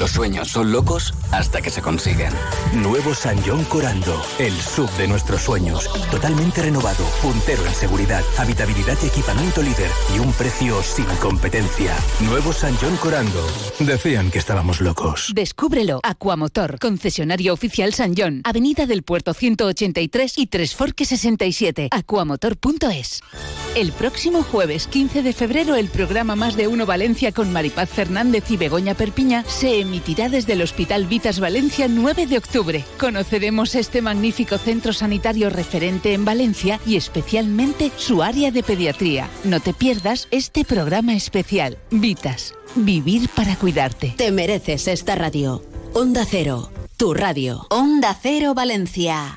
Los sueños son locos hasta que se consiguen. Nuevo San John Corando, el sub de nuestros sueños. Totalmente renovado, puntero en seguridad, habitabilidad y equipamiento líder y un precio sin competencia. Nuevo San John Corando. Decían que estábamos locos. Descúbrelo. Aquamotor, concesionario oficial San John, Avenida del Puerto 183 y Tres Forques 67. Aquamotor.es. El próximo jueves 15 de febrero el programa Más de Uno Valencia con Maripaz Fernández y Begoña Perpiña se emitirá desde el Hospital Vitas Valencia 9 de octubre. Conoceremos este magnífico centro sanitario referente en Valencia y especialmente su área de pediatría. No te pierdas este programa especial. Vitas, vivir para cuidarte. Te mereces esta radio. Onda Cero, tu radio. Onda Cero Valencia.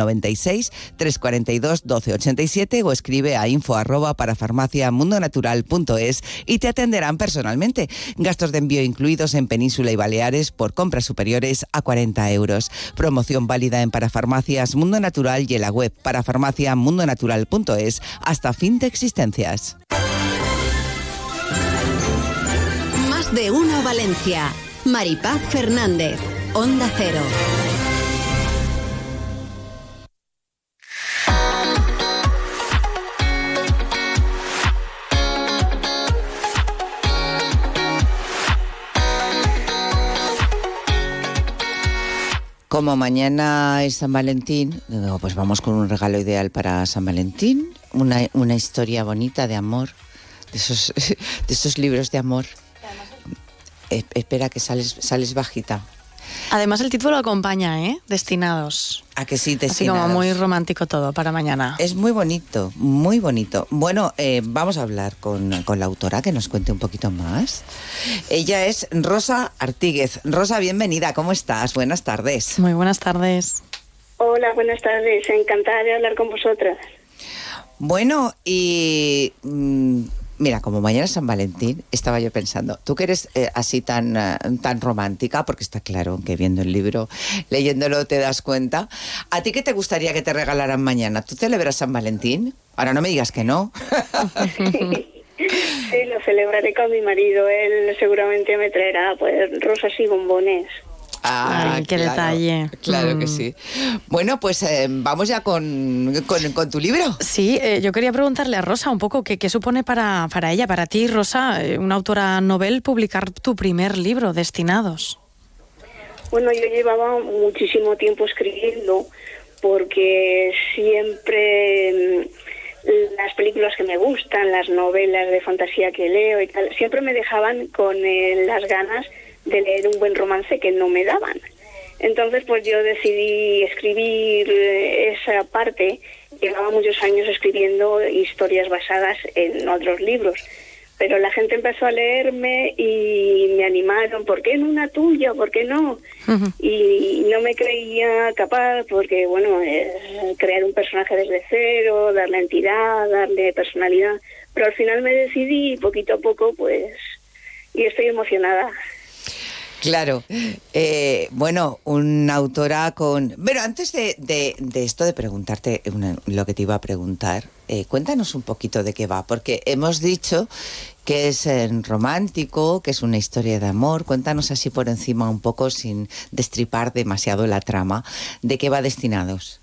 96 342 1287 o escribe a info arroba para farmaciamundonatural.es y te atenderán personalmente. Gastos de envío incluidos en Península y Baleares por compras superiores a 40 euros. Promoción válida en Parafarmacias Mundo Natural y en la web parafarmaciamundonatural.es hasta fin de existencias. Más de uno Valencia. Maripaz Fernández. Onda Cero. Como mañana es San Valentín, digo, pues vamos con un regalo ideal para San Valentín, una, una historia bonita de amor, de esos, <laughs> de esos libros de amor. Eh, espera que sales, sales bajita. Además el título acompaña, ¿eh? Destinados. A que sí, Así destinados. como muy romántico todo para mañana. Es muy bonito, muy bonito. Bueno, eh, vamos a hablar con, con la autora que nos cuente un poquito más. Ella es Rosa Artíguez. Rosa, bienvenida, ¿cómo estás? Buenas tardes. Muy buenas tardes. Hola, buenas tardes. Encantada de hablar con vosotras. Bueno, y mm, mira, como mañana es San Valentín, estaba yo pensando, tú que eres eh, así tan, eh, tan romántica, porque está claro que viendo el libro, leyéndolo te das cuenta, ¿a ti qué te gustaría que te regalaran mañana? ¿Tú celebras San Valentín? Ahora no me digas que no. <laughs> Sí, lo celebraré con mi marido. Él seguramente me traerá pues rosas y bombones. Ah, Ay, qué claro, detalle. Claro que Mm. sí. Bueno, pues eh, vamos ya con, con, con tu libro. Sí, eh, yo quería preguntarle a Rosa un poco qué, qué supone para, para ella, para ti, Rosa, eh, una autora novel, publicar tu primer libro, Destinados. Bueno, yo llevaba muchísimo tiempo escribiendo porque siempre mm, las películas que me gustan, las novelas de fantasía que leo y tal, siempre me dejaban con eh, las ganas de leer un buen romance que no me daban. Entonces, pues yo decidí escribir eh, esa parte. Llevaba muchos años escribiendo historias basadas en otros libros. Pero la gente empezó a leerme y me animaron, ¿por qué en una tuya? ¿Por qué no? Y no me creía capaz porque, bueno, es crear un personaje desde cero, darle entidad, darle personalidad. Pero al final me decidí y poquito a poco, pues, y estoy emocionada. Claro. Eh, bueno, una autora con... Pero antes de, esto de preguntarte una- lo que te iba a preguntar, eh, cuéntanos un poquito de qué va, porque hemos dicho que es romántico, que es una historia de amor. Cuéntanos así por encima un poco, sin destripar demasiado la trama, de qué va destinados.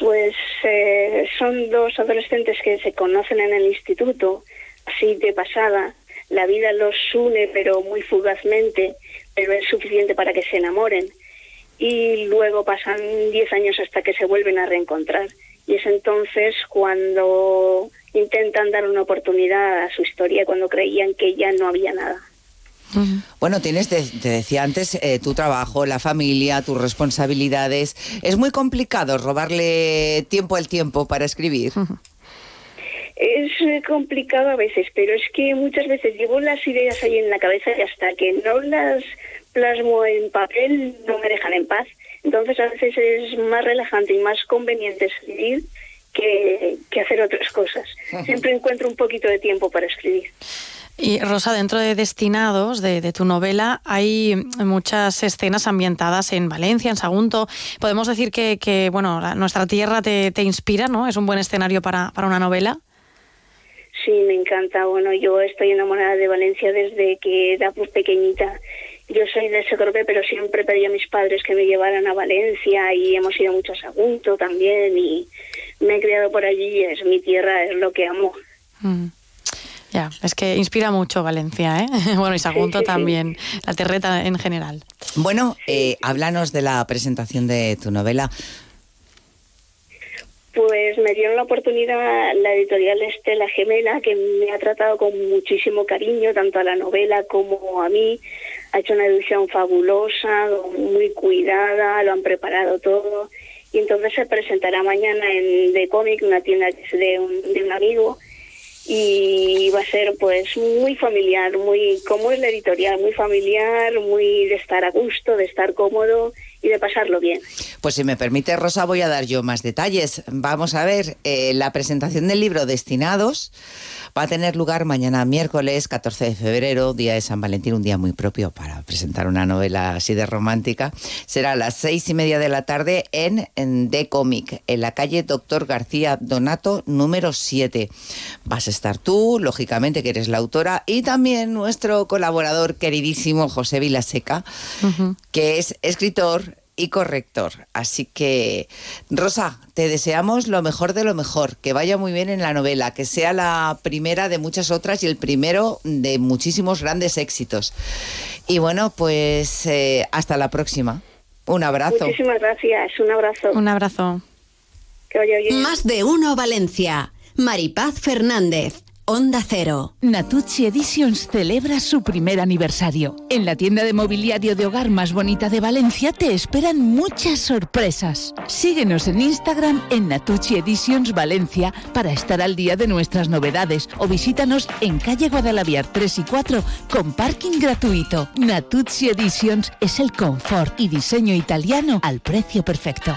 Pues eh, son dos adolescentes que se conocen en el instituto, así de pasada. La vida los une, pero muy fugazmente, pero es suficiente para que se enamoren. Y luego pasan 10 años hasta que se vuelven a reencontrar. Y es entonces cuando intentan dar una oportunidad a su historia, cuando creían que ya no había nada. Bueno, tienes, de- te decía antes, eh, tu trabajo, la familia, tus responsabilidades. Es muy complicado robarle tiempo al tiempo para escribir. <laughs> Es complicado a veces, pero es que muchas veces llevo las ideas ahí en la cabeza y hasta que no las plasmo en papel no me dejan en paz. Entonces a veces es más relajante y más conveniente escribir que, que hacer otras cosas. Siempre encuentro un poquito de tiempo para escribir. Y Rosa, dentro de Destinados, de, de tu novela, hay muchas escenas ambientadas en Valencia, en Sagunto. Podemos decir que, que, bueno, la- nuestra tierra te, te inspira, ¿no? Es un buen escenario para, para una novela. Sí, me encanta. Bueno, yo estoy enamorada de Valencia desde que era pues, pequeñita. Yo soy de Segorbe, pero siempre pedí a mis padres que me llevaran a Valencia y hemos ido mucho a Sagunto también y me he criado por allí. Es mi tierra, es lo que amo. Mm. Ya, es que inspira mucho Valencia, ¿eh? <laughs> Bueno, y Sagunto Sí, sí, sí. también, la terreta en general. Bueno, eh, háblanos de la presentación de tu novela. Pues me dieron la oportunidad la editorial Estela Gemela, que me ha tratado con muchísimo cariño, tanto a la novela como a mí. Ha hecho una edición fabulosa, muy cuidada, lo han preparado todo. Y entonces se presentará mañana en The Comic, una tienda de un, amigo. Y va a ser pues muy familiar, muy como es la editorial, muy familiar, muy de estar a gusto, de estar cómodo y de pasarlo bien. Pues si me permite, Rosa, voy a dar yo más detalles. Vamos a ver, eh, la presentación del libro Destinados va a tener lugar mañana miércoles 14 de febrero, día de San Valentín, un día muy propio para presentar una novela así de romántica. Será a las seis y media de la tarde en, en The Comic, en la calle Doctor García Donato, número 7. Vas a estar tú, lógicamente, que eres la autora, y también nuestro colaborador queridísimo José Vilaseca, que es escritor, y corrector. Así que, Rosa, te deseamos lo mejor de lo mejor, que vaya muy bien en la novela, que sea la primera de muchas otras y el primero de muchísimos grandes éxitos. Y bueno, pues eh, hasta la próxima. Un abrazo. Muchísimas gracias, un abrazo. Un abrazo. Que vaya bien. Más de uno Valencia. Maripaz Fernández. Onda Cero. Natucci Editions celebra su primer aniversario. En la tienda de mobiliario de hogar más bonita de Valencia te esperan muchas sorpresas. Síguenos en Instagram en Natucci Editions Valencia para estar al día de nuestras novedades o visítanos en calle Guadalaviar 3 y 4 con parking gratuito. Natucci Editions es el confort y diseño italiano al precio perfecto.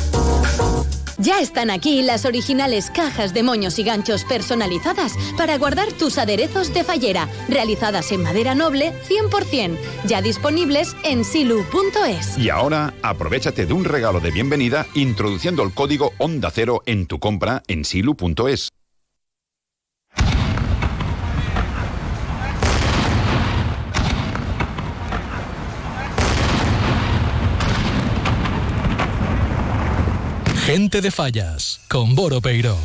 Ya están aquí las originales cajas de moños y ganchos personalizadas para guardar tus aderezos de fallera, realizadas en madera noble 100%, ya disponibles en silu.es. Y ahora, aprovechate de un regalo de bienvenida introduciendo el código Onda Cero en tu compra en silu.es. Gente de Fallas, con Boro Peiro.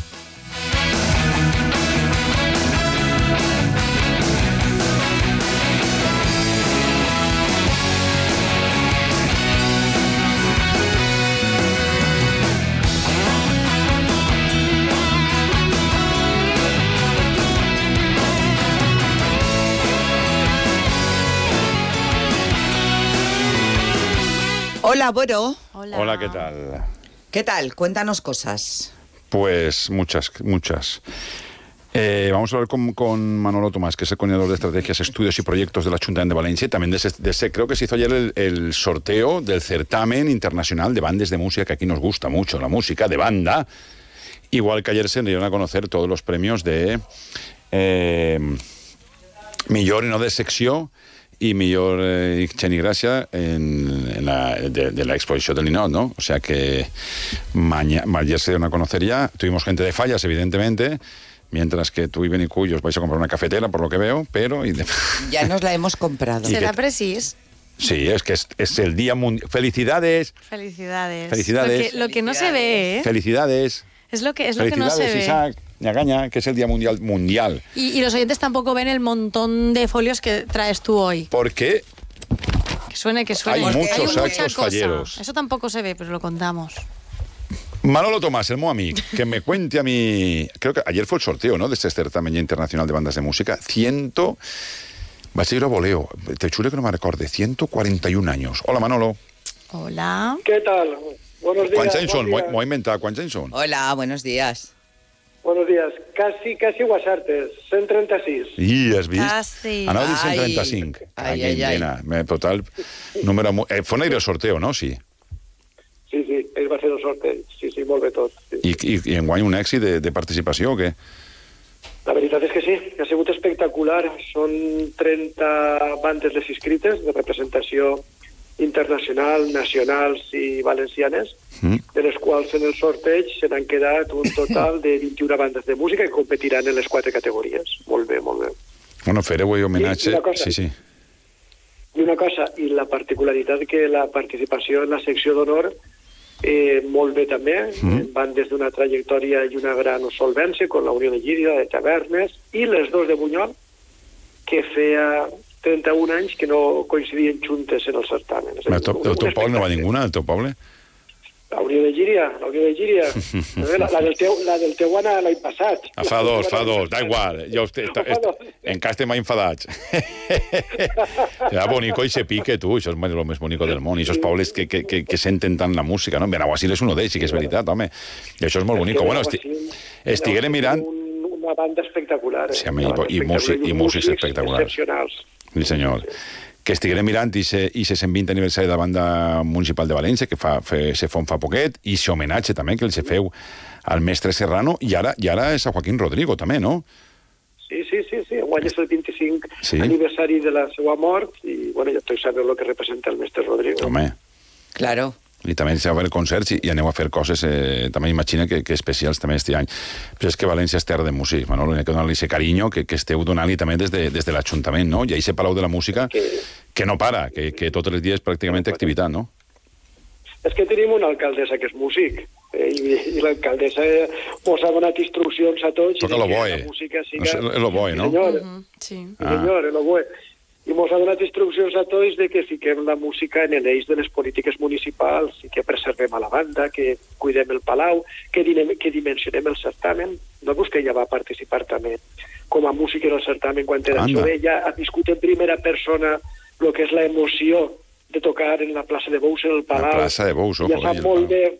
Hola, Boro. Hola, ¿qué tal? ¿Qué tal? Cuéntanos cosas. Pues muchas, muchas. Eh, vamos a hablar con, con, Manolo Tomás, que es el coordinador de estrategias, estudios y proyectos de la Junta de Valencia. También de ese, creo que se hizo ayer el, sorteo del certamen internacional de bandes de música, que aquí nos gusta mucho, la música de banda. Igual que ayer se dieron a conocer todos los premios de eh, millor y no de secció y millor eh, Xeni Gracia en, en la, de, de la exposición del Linot, ¿no? O sea que mañana, ayer se dieron a conocer ya. Tuvimos gente de fallas, evidentemente. Mientras que tú y Benicuy os vais a comprar una cafetera, por lo que veo, pero... y de- <laughs> Ya nos la hemos comprado. ¿Y ¿Será precis? Sí, es que es, es el día mundial. ¡Felicidades! Felicidades. Felicidades. Lo que, lo que no se ve, ¿eh? ¡Felicidades! Es lo que, es lo que no ¡Felicidades, se ve. Isaac! Ñagaña, que es el día mundial mundial. Y, y los oyentes tampoco ven el montón de folios que traes tú hoy. Porque Que suene, que suene. Hay muchos actos cosa. falleros. Eso tampoco se ve, pero lo contamos. Manolo Tomás, el Moami, que me cuente a mí. Creo que ayer fue el sorteo, ¿no? De este certamen internacional de bandas de música. Ciento. Va a ser a voleo. Te juro que no me recorde. 141 años. Hola, Manolo. Hola. ¿Qué tal? Buenos días. ¿Cuántos años son? buen M'ho día. he inventado. ¿Cuántos años son? Hola, buenos días. Buenos días. Casi, casi Guasartes. 136. I, has vist? Casi. Anava a dir Ai. 135. Ai, Ai, ai, ai. nena, me- Total, número... mu- Eh, fue un aire sorteo, no? Sí. Sí, sí, ell va fer el sorteig. Sí, sí, molt bé tot. Sí. I, i, i enguany un èxit de, de participació o què? La veritat és que sí, ha sigut espectacular. Són 30 bandes les inscrites de representació internacional, nacionals i valencianes, Mm. de les quals en el sorteig se n'han quedat un total de 21 bandes de música que competiran en les quatre categories. Molt bé, molt bé. Bueno, fareu homenatge... I cosa. Sí, sí. I una cosa, i la particularitat que la participació en la secció d'honor eh, molt bé també, Mhm. van des d'una trajectòria i una gran solvència con la Unió de Llíria, de Tavernes, i les dos de Bunyol, que feia 31 anys que no coincidien juntes en el certamen. A El teu, el teu un poble no va ninguna, el teu poble? La Unió de Llíria, la Unió de Llíria. Eh, la, la, del teu, la del teu anà l'any passat. Ah, fa dos, fa dos, <laughs> da igual. Jo est, est, est, encara estem enfadats. <laughs> Serà bonico i se pique, tu, això és el més bonico del món. I aquests pobles que, que, que, que senten tant la música, no? Benaguasil és un d'ells, sí que és veritat, home. I això és molt bonico. Bueno, esti, estiguérem mirant... Un, una banda espectacular. Eh? Sí, home, i, i, músic, i músics espectaculars. Excepcionals. Sí, senyor. Que estiguérem mirant i se, i se 120 aniversari de la banda municipal de València, que fa, fe, se fon fa poquet, i se homenatge també que el se feu al mestre Serrano, i ara, i ara és a Joaquín Rodrigo també, no? Sí, sí, sí, sí. Guany és el 25 Sí. aniversari de la seva mort i, bueno, ja tots sabeu el que representa el mestre Rodrigo. Home. Claro. I també se va fer concerts i, i aneu a fer coses, eh, també imagina que, que especials també este any. Però és que València és terra de músics, Manolo, hi ha que donar-li ese carinyo que, que esteu donant-li també des, de, des de l'Ajuntament, no? I ahí se Palau de la Música que no para, que, que tots els dies pràcticament té activitat, no? És que tenim una alcaldessa que és músic eh, i, i l'alcaldessa eh, mos ha donat instruccions a tots Toca i lo que boe. la música No siga... sé, és lo boe, no? Senyor, Sí. sí, senyor, el boe. I mos ha donat instruccions a tots de que fiquem la música en l'eix de les polítiques municipals i que preservem a la banda, que cuidem el palau, que, dinem, que dimensionem el certamen. No que ella va participar també com a músic en el certamen quan era Anda. jove. Ella ha viscut en primera persona el que és la emoció de tocar en la plaça de Bous, en el Palau. plaça de Bous, ojo, eh, sap molt Palau.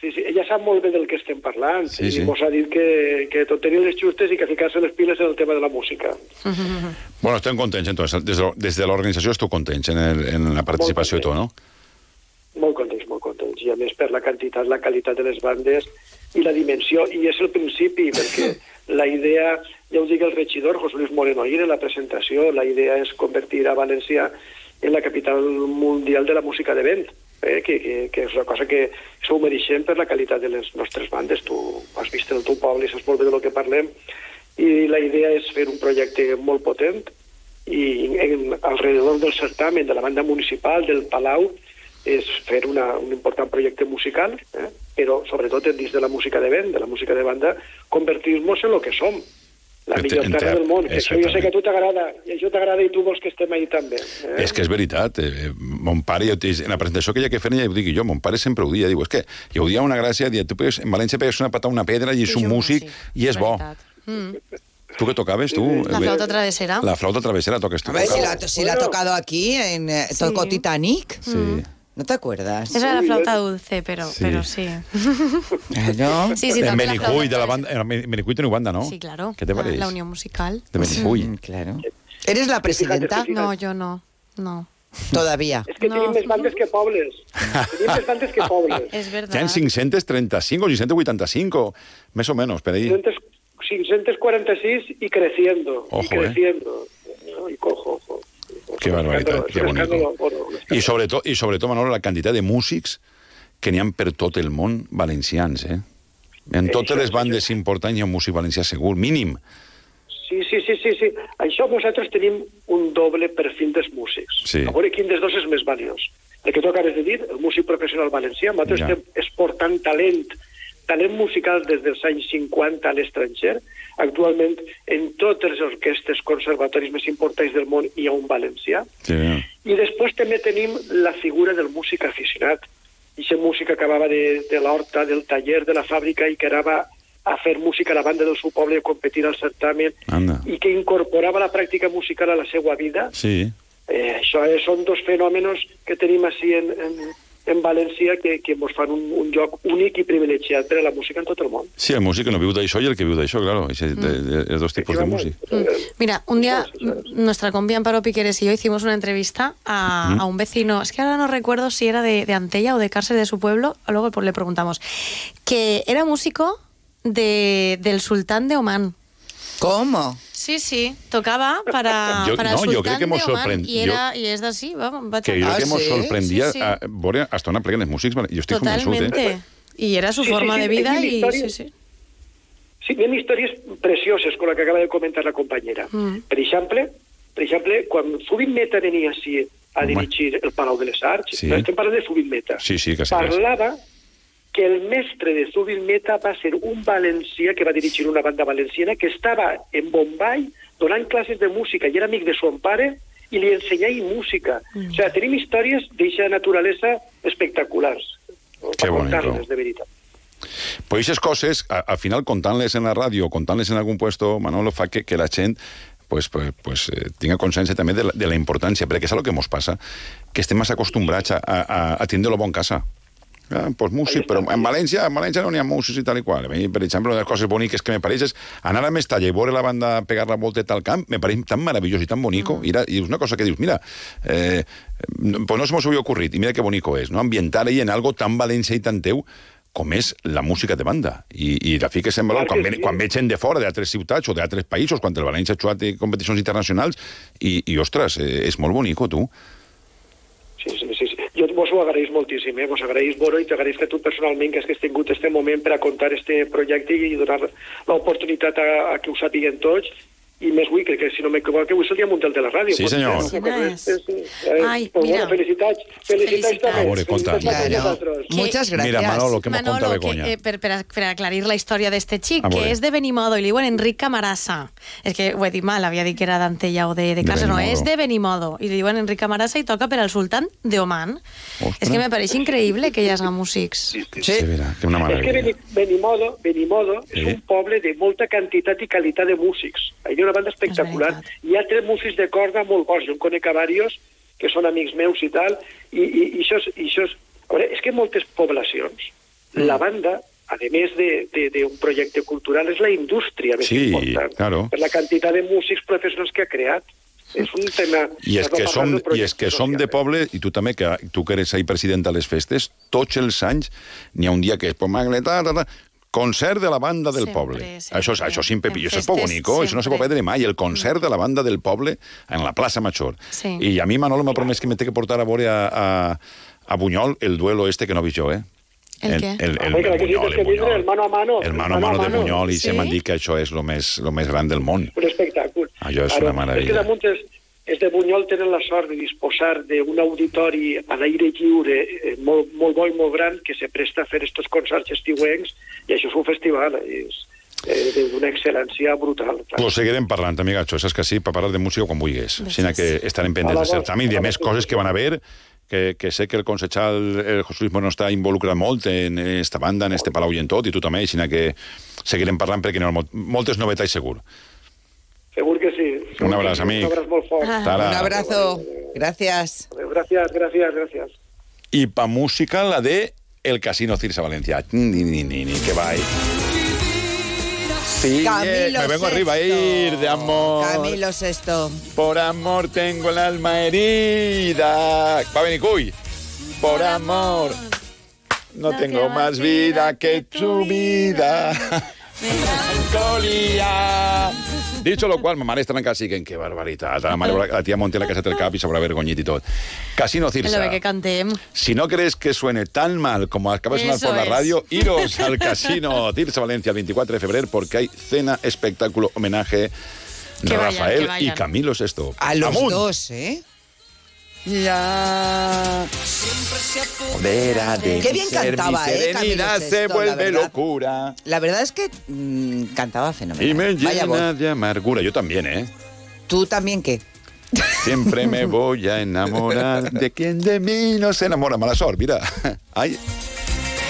Sí, sí, ella sap molt bé del que estem parlant Sí, i sí. mos ha dit que, que tot tenir les justes i que ficar-se les piles en el tema de la música. <laughs> Bueno, estem contents, entonces. Des de, des de l'organització esteu contents en, el, en la participació i tot, no? Molt contents, molt contents. I a més per la quantitat, la qualitat de les bandes i la dimensió. I és el principi, perquè <laughs> la idea, ja ho dic el regidor, José Luis Moreno, ahir en la presentació, la idea és convertir a València en la capital mundial de la música de vent, eh? que, que, que és una cosa que s'ho mereixem per la qualitat de les nostres bandes. Tu has vist el teu poble i saps molt bé de lo que parlem. I la idea és fer un projecte molt potent i en, alrededor del certamen de la banda municipal, del Palau, és fer una, un important projecte musical, eh? però sobretot dins de la música de vent, de la música de banda, convertir-nos en el que som, la millor en terra ter- del món. Que això jo sé que a tu t'agrada, i això t'agrada i tu vols que estem ahí també. Eh? És que és veritat. Eh, mon pare, jo, en la presentació que hi ha que fer, ja ho dic jo, mon pare sempre ho dia. Diu, és que jo ho dia una gràcia, dia, tu pegues, en València pegues una patada a una pedra i és un músic i és bo. Mm. Tu que tocaves, tu? La Eh, flauta travesera. La flauta travesera toques tu. A ver, si la, si la ha tocado aquí, en eh, tocó Titanic. Sí. ¿No te acuerdas? Esa era la flauta dulce, pero Sí. pero sí. Claro. <laughs> Sí, sí, en Benicuy, de la banda, en Benicuy teniu banda, no? Sí, claro. ¿Qué te parece? La, unión musical. De Benicuy. claro. ¿Eres la presidenta? No, yo no. No. Todavía. És que no. tenim més bandes que pobles. tenim més bandes que pobles. <laughs> És verdad. Hi ha 535 o 585, més o menys, per ahí. 500, 546 y creciendo. Ojo, y creciendo. ¿no? Y cojo, ojo. Qué barbaridad, qué bonito. I sobretot, i sobretot, Manolo, la quantitat de músics que n'hi ha per tot el món valencians, eh? En totes les bandes importants hi ha un músic valencià segur, mínim. Sí, sí, sí, sí, sí. Això nosaltres tenim un doble perfil dels músics. Sí. A veure quin dels dos és més valiós. El que tu acabes de dir, el músic professional valencià, nosaltres Ja. estem exportant talent, talent musical des dels anys 50 a l'estranger. Actualment, en totes les orquestes, conservatoris més importants del món hi ha un valencià. Sí, I després també tenim la figura del músic aficionat. Ixa músic que acabava de, de l'horta, del taller, de la fàbrica i que anava a fer música a la banda del seu poble i a competir al certamen anda. i que incorporava la pràctica musical a la seva vida. Sí. Eh, això és, són dos fenòmenos que tenim així en, en, en València que, que ens fan un, un lloc únic i privilegiat per a la música en tot el món. Sí, el músic que no viu d'això i el que viu d'això, claro. Ese- de- de- Els dos tipus de músic. Mira, un día mm, nuestra compi Amparo Piqueres y yo hicimos una entrevista a, Ujú. a un vecino, es que ahora no recuerdo si era de, de Antella o de Cárcel de su pueblo, luego pues le preguntamos, que era músico de, del sultán de Omán. ¿Cómo? Sí, sí, tocaba para, Yo- para no, el yo creo que Omán sorprend- y, era, y es así, vamos, vaig a- Que jo crec que mos sorprendia Sí, sí. a veure hasta on apleguen els músics. vale? Jo estic convençut, eh? Totalmente. Y era su Sí, sí, forma sí, de vida historias. sí, sí. Sí, hi ha històries precioses com la que acaba de comentar la companyera. Mm. Per exemple, per exemple, quan Zubin Meta venia així a Home. dirigir el Palau de les Arts, Sí. no estem parlant de Zubin Meta, Sí, sí, que sé. que sé. Que el mestre de Zubin Meta va ser un valencià que va dirigir una banda valenciana que estava en Bombay donant classes de música i era amic de son pare i li ensenyava música. Mm. O sigui, tenim històries d'eixa naturalesa espectaculars. Que bonico. contar-les, de veritat. Pues esas coses, a- al final, contant-les en la ràdio o contant-les en algun puesto, Manolo, fa que, que la gent pues, pues, pues, eh, tinga consciència també de la, de la importància, perquè és el que ens passa, que estem massa acostumbrats a, a, a tindre-lo bon casa. Ah, pues músic, però en València, en València no n'hi ha músics i tal i qual. A mi, per exemple, una de les coses boniques que me pareix és anar a Mestalla i veure la banda pegar la volteta al camp, me pareix tan meravellós i tan bonico. Mm. I, I és una cosa que dius, mira, eh, pues no se m'ho havia ocurrit, i mira que bonico és, no? ambientar ahí en algo tan valència i tan teu com és la música de banda. I, i la fiques en valor quan, ve, quan ve gent de fora, d'altres ciutats o d'altres països, quan el València ha jugat en competicions internacionals, i, i ostres, eh, és molt bonico, tu. Jo vos ho agraïs moltíssim, eh? vos agraïs, Boro, i t'agraïs que tu personalment que has tingut este moment per a contar este projecte i donar l'oportunitat a, a que ho sàpiguen tots, i més avui, que, que si no m'equivoco, avui és el dia mundial de la ràdio. Sí, senyor. és? Sí, sí. Eh, Ai, pues, mira. Bueno, felicitats. Felicitats, Felicitats. també. A veure, conta. Claro. vosaltres. Muchas gracias. Mira, Manolo, que me Manolo, conta que, Begoña. eh, per, per, per aclarir la història d'este xic, A que és de Benimodo, i li diuen Enric Camarasa. És que ho he dit mal, havia dit que era d'Antella o de, de De casa, no, és de Benimodo. I li diuen Enric Camarasa i toca per al sultán de Oman. És que me pareix increïble que hi hagi músics. Sí. Vera, que una És que Benimodo, Benimodo Sí. és un poble de molta quantitat i qualitat de músics. Hi ha una banda espectacular. Hi ha tres músics de corda molt bons. Jo en conec a diversos que són amics meus i tal, i, i, i això, és, i això és... A veure, és que moltes poblacions la banda, a més de- de- d'un projecte cultural, és la indústria més Sí, important. claro. Per la quantitat de músics professionals que ha creat. És un tema... I és, que som, I és que som de social. poble, i tu també, que tu que eres ahí president de les festes, tots els anys n'hi ha un dia que és Pomagletà, ta, ta, concert de la banda del Sempre, poble. sempre. Això, és- això, sempre, això és molt festes, bonico, això no se pot perdre mai, el concert de la banda del poble en la plaça Major. Sí. I a mi Manolo m'ha promès que me té que portar a veure a, a, a Bunyol el duelo este que no he vist jo, eh? El? El, el, el Bunyol, tens que el Bunyol. el mano a mano. El mano a mano de Bunyol, i Sí? se m'han dit que això és el més, lo més gran del món. un espectacle. Allò és Ara, una meravella. És que damunt és, és de Bunyol tenen la sort de disposar d'un auditori a l'aire lliure eh, molt, molt bo i molt gran que se presta a fer estos concerts estiuencs i això és un festival, és eh, d'una excel·lència brutal. clar. Lo seguirem parlant, amigatxo, saps que sí, per parlar de música quan vulguis. Així que estarem pendents de certamen i de més coses que van a haver, que, que sé que el concejal el José Luis Moreno està involucrat molt en esta banda, en este palau i en tot, i tu també, així que seguirem parlant perquè n'hi ha molt- moltes novetats segur. Segur que sí. Un abraç, sí. amic. Un abraç molt fort. Un abrazo. Gracias. Gràcies, gràcies, gràcies. I pa música la de El Casino Cirsa Valencià. Ni, ni, ni, ni, que va ahí. Sí, Camilo me vengo arriba a ir de amor. Camilo Sexto. Por amor tengo el alma herida. Va a venir Cuy. Por amor. No tengo más vida que tu vida. <laughs> Melancolía. Dicho lo qual, ma mare està encara siguen, que barbaritat. La, mare, la tía Monte en la caseta del cap y sobre vergonyit y todo. Casino Lo ve Cirsa. que cantem. Si no crees que suene tan mal como acaba de sonar Eso por la es. radio, <laughs> iros al casino Tirsa Valencia el 24 de febrero porque hay cena, espectáculo, homenaje Que vayan, Rafael que vayan. y Camilo Sesto. A los dos, ¿eh? La Vera de Qué bien ser, cantaba, mi ¿eh? Camilo se Sesto, la vuelve verdad. locura. La verdad es que mm, cantaba fenomenal. Y me Vaya voz. llena de amargura. Yo también, ¿eh? ¿Tú también qué? Siempre me <laughs> voy a enamorar de quien de mí no se enamora. Malasor, mira. <laughs> Ay,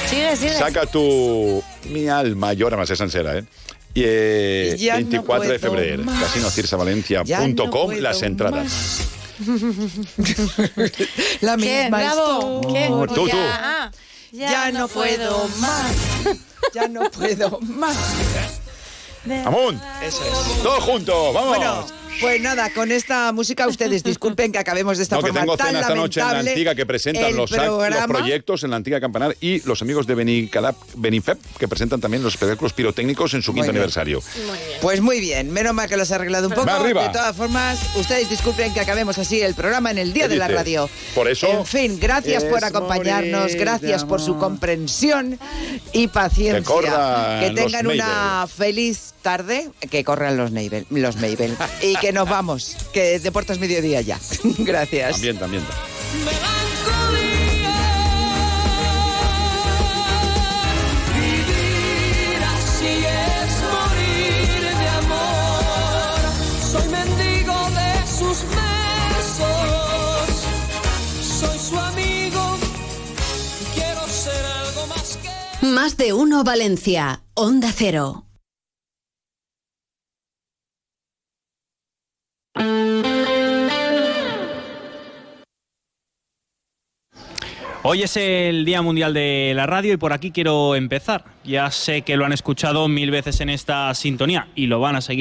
Sigue, sigue. saca tu... Mi alma llora más, es sincera, ¿eh? Y eh, Ya no 24 de febrero, Ya no las entradas. <laughs> La ¿Qué? misma Bravo. ¿Qué? Tú, tú. Ya, ah, Ya, no puedo más. <laughs> Ya no puedo más. ¡Amunt! Eso es. Todos juntos, vamos. Bueno, pues nada, con esta música ustedes disculpen que acabemos de esta No, que forma tengo tan cena esta noche en la antigua que presentan los, act- los proyectos en la antigua Campanar y los amigos de Benicalap, Benifep que presentan también los espectáculos pirotécnicos en su quinto bien. aniversario. Pues muy bien, menos mal que los he arreglado un poco. De todas formas, ustedes disculpen que acabemos así el programa en el Día ¿Qué de la? Radio. Por eso En fin, gracias por acompañarnos, gracias por su comprensión y paciencia. Que corran Que tengan una feliz tarde, que corran los Mabel, los Mabel. y que nos vamos, que Deportes Mediodía ya. <laughs> gracias. También, también. Vivir así es morir de amor. Soy mendigo de sus besos. Soy su amigo. Quiero ser algo más que. Más de uno Valencia. Onda Cero. Hoy es el Día Mundial de la Radio y por aquí quiero empezar. Ya sé que lo han escuchado mil veces en esta sintonía y lo van a seguir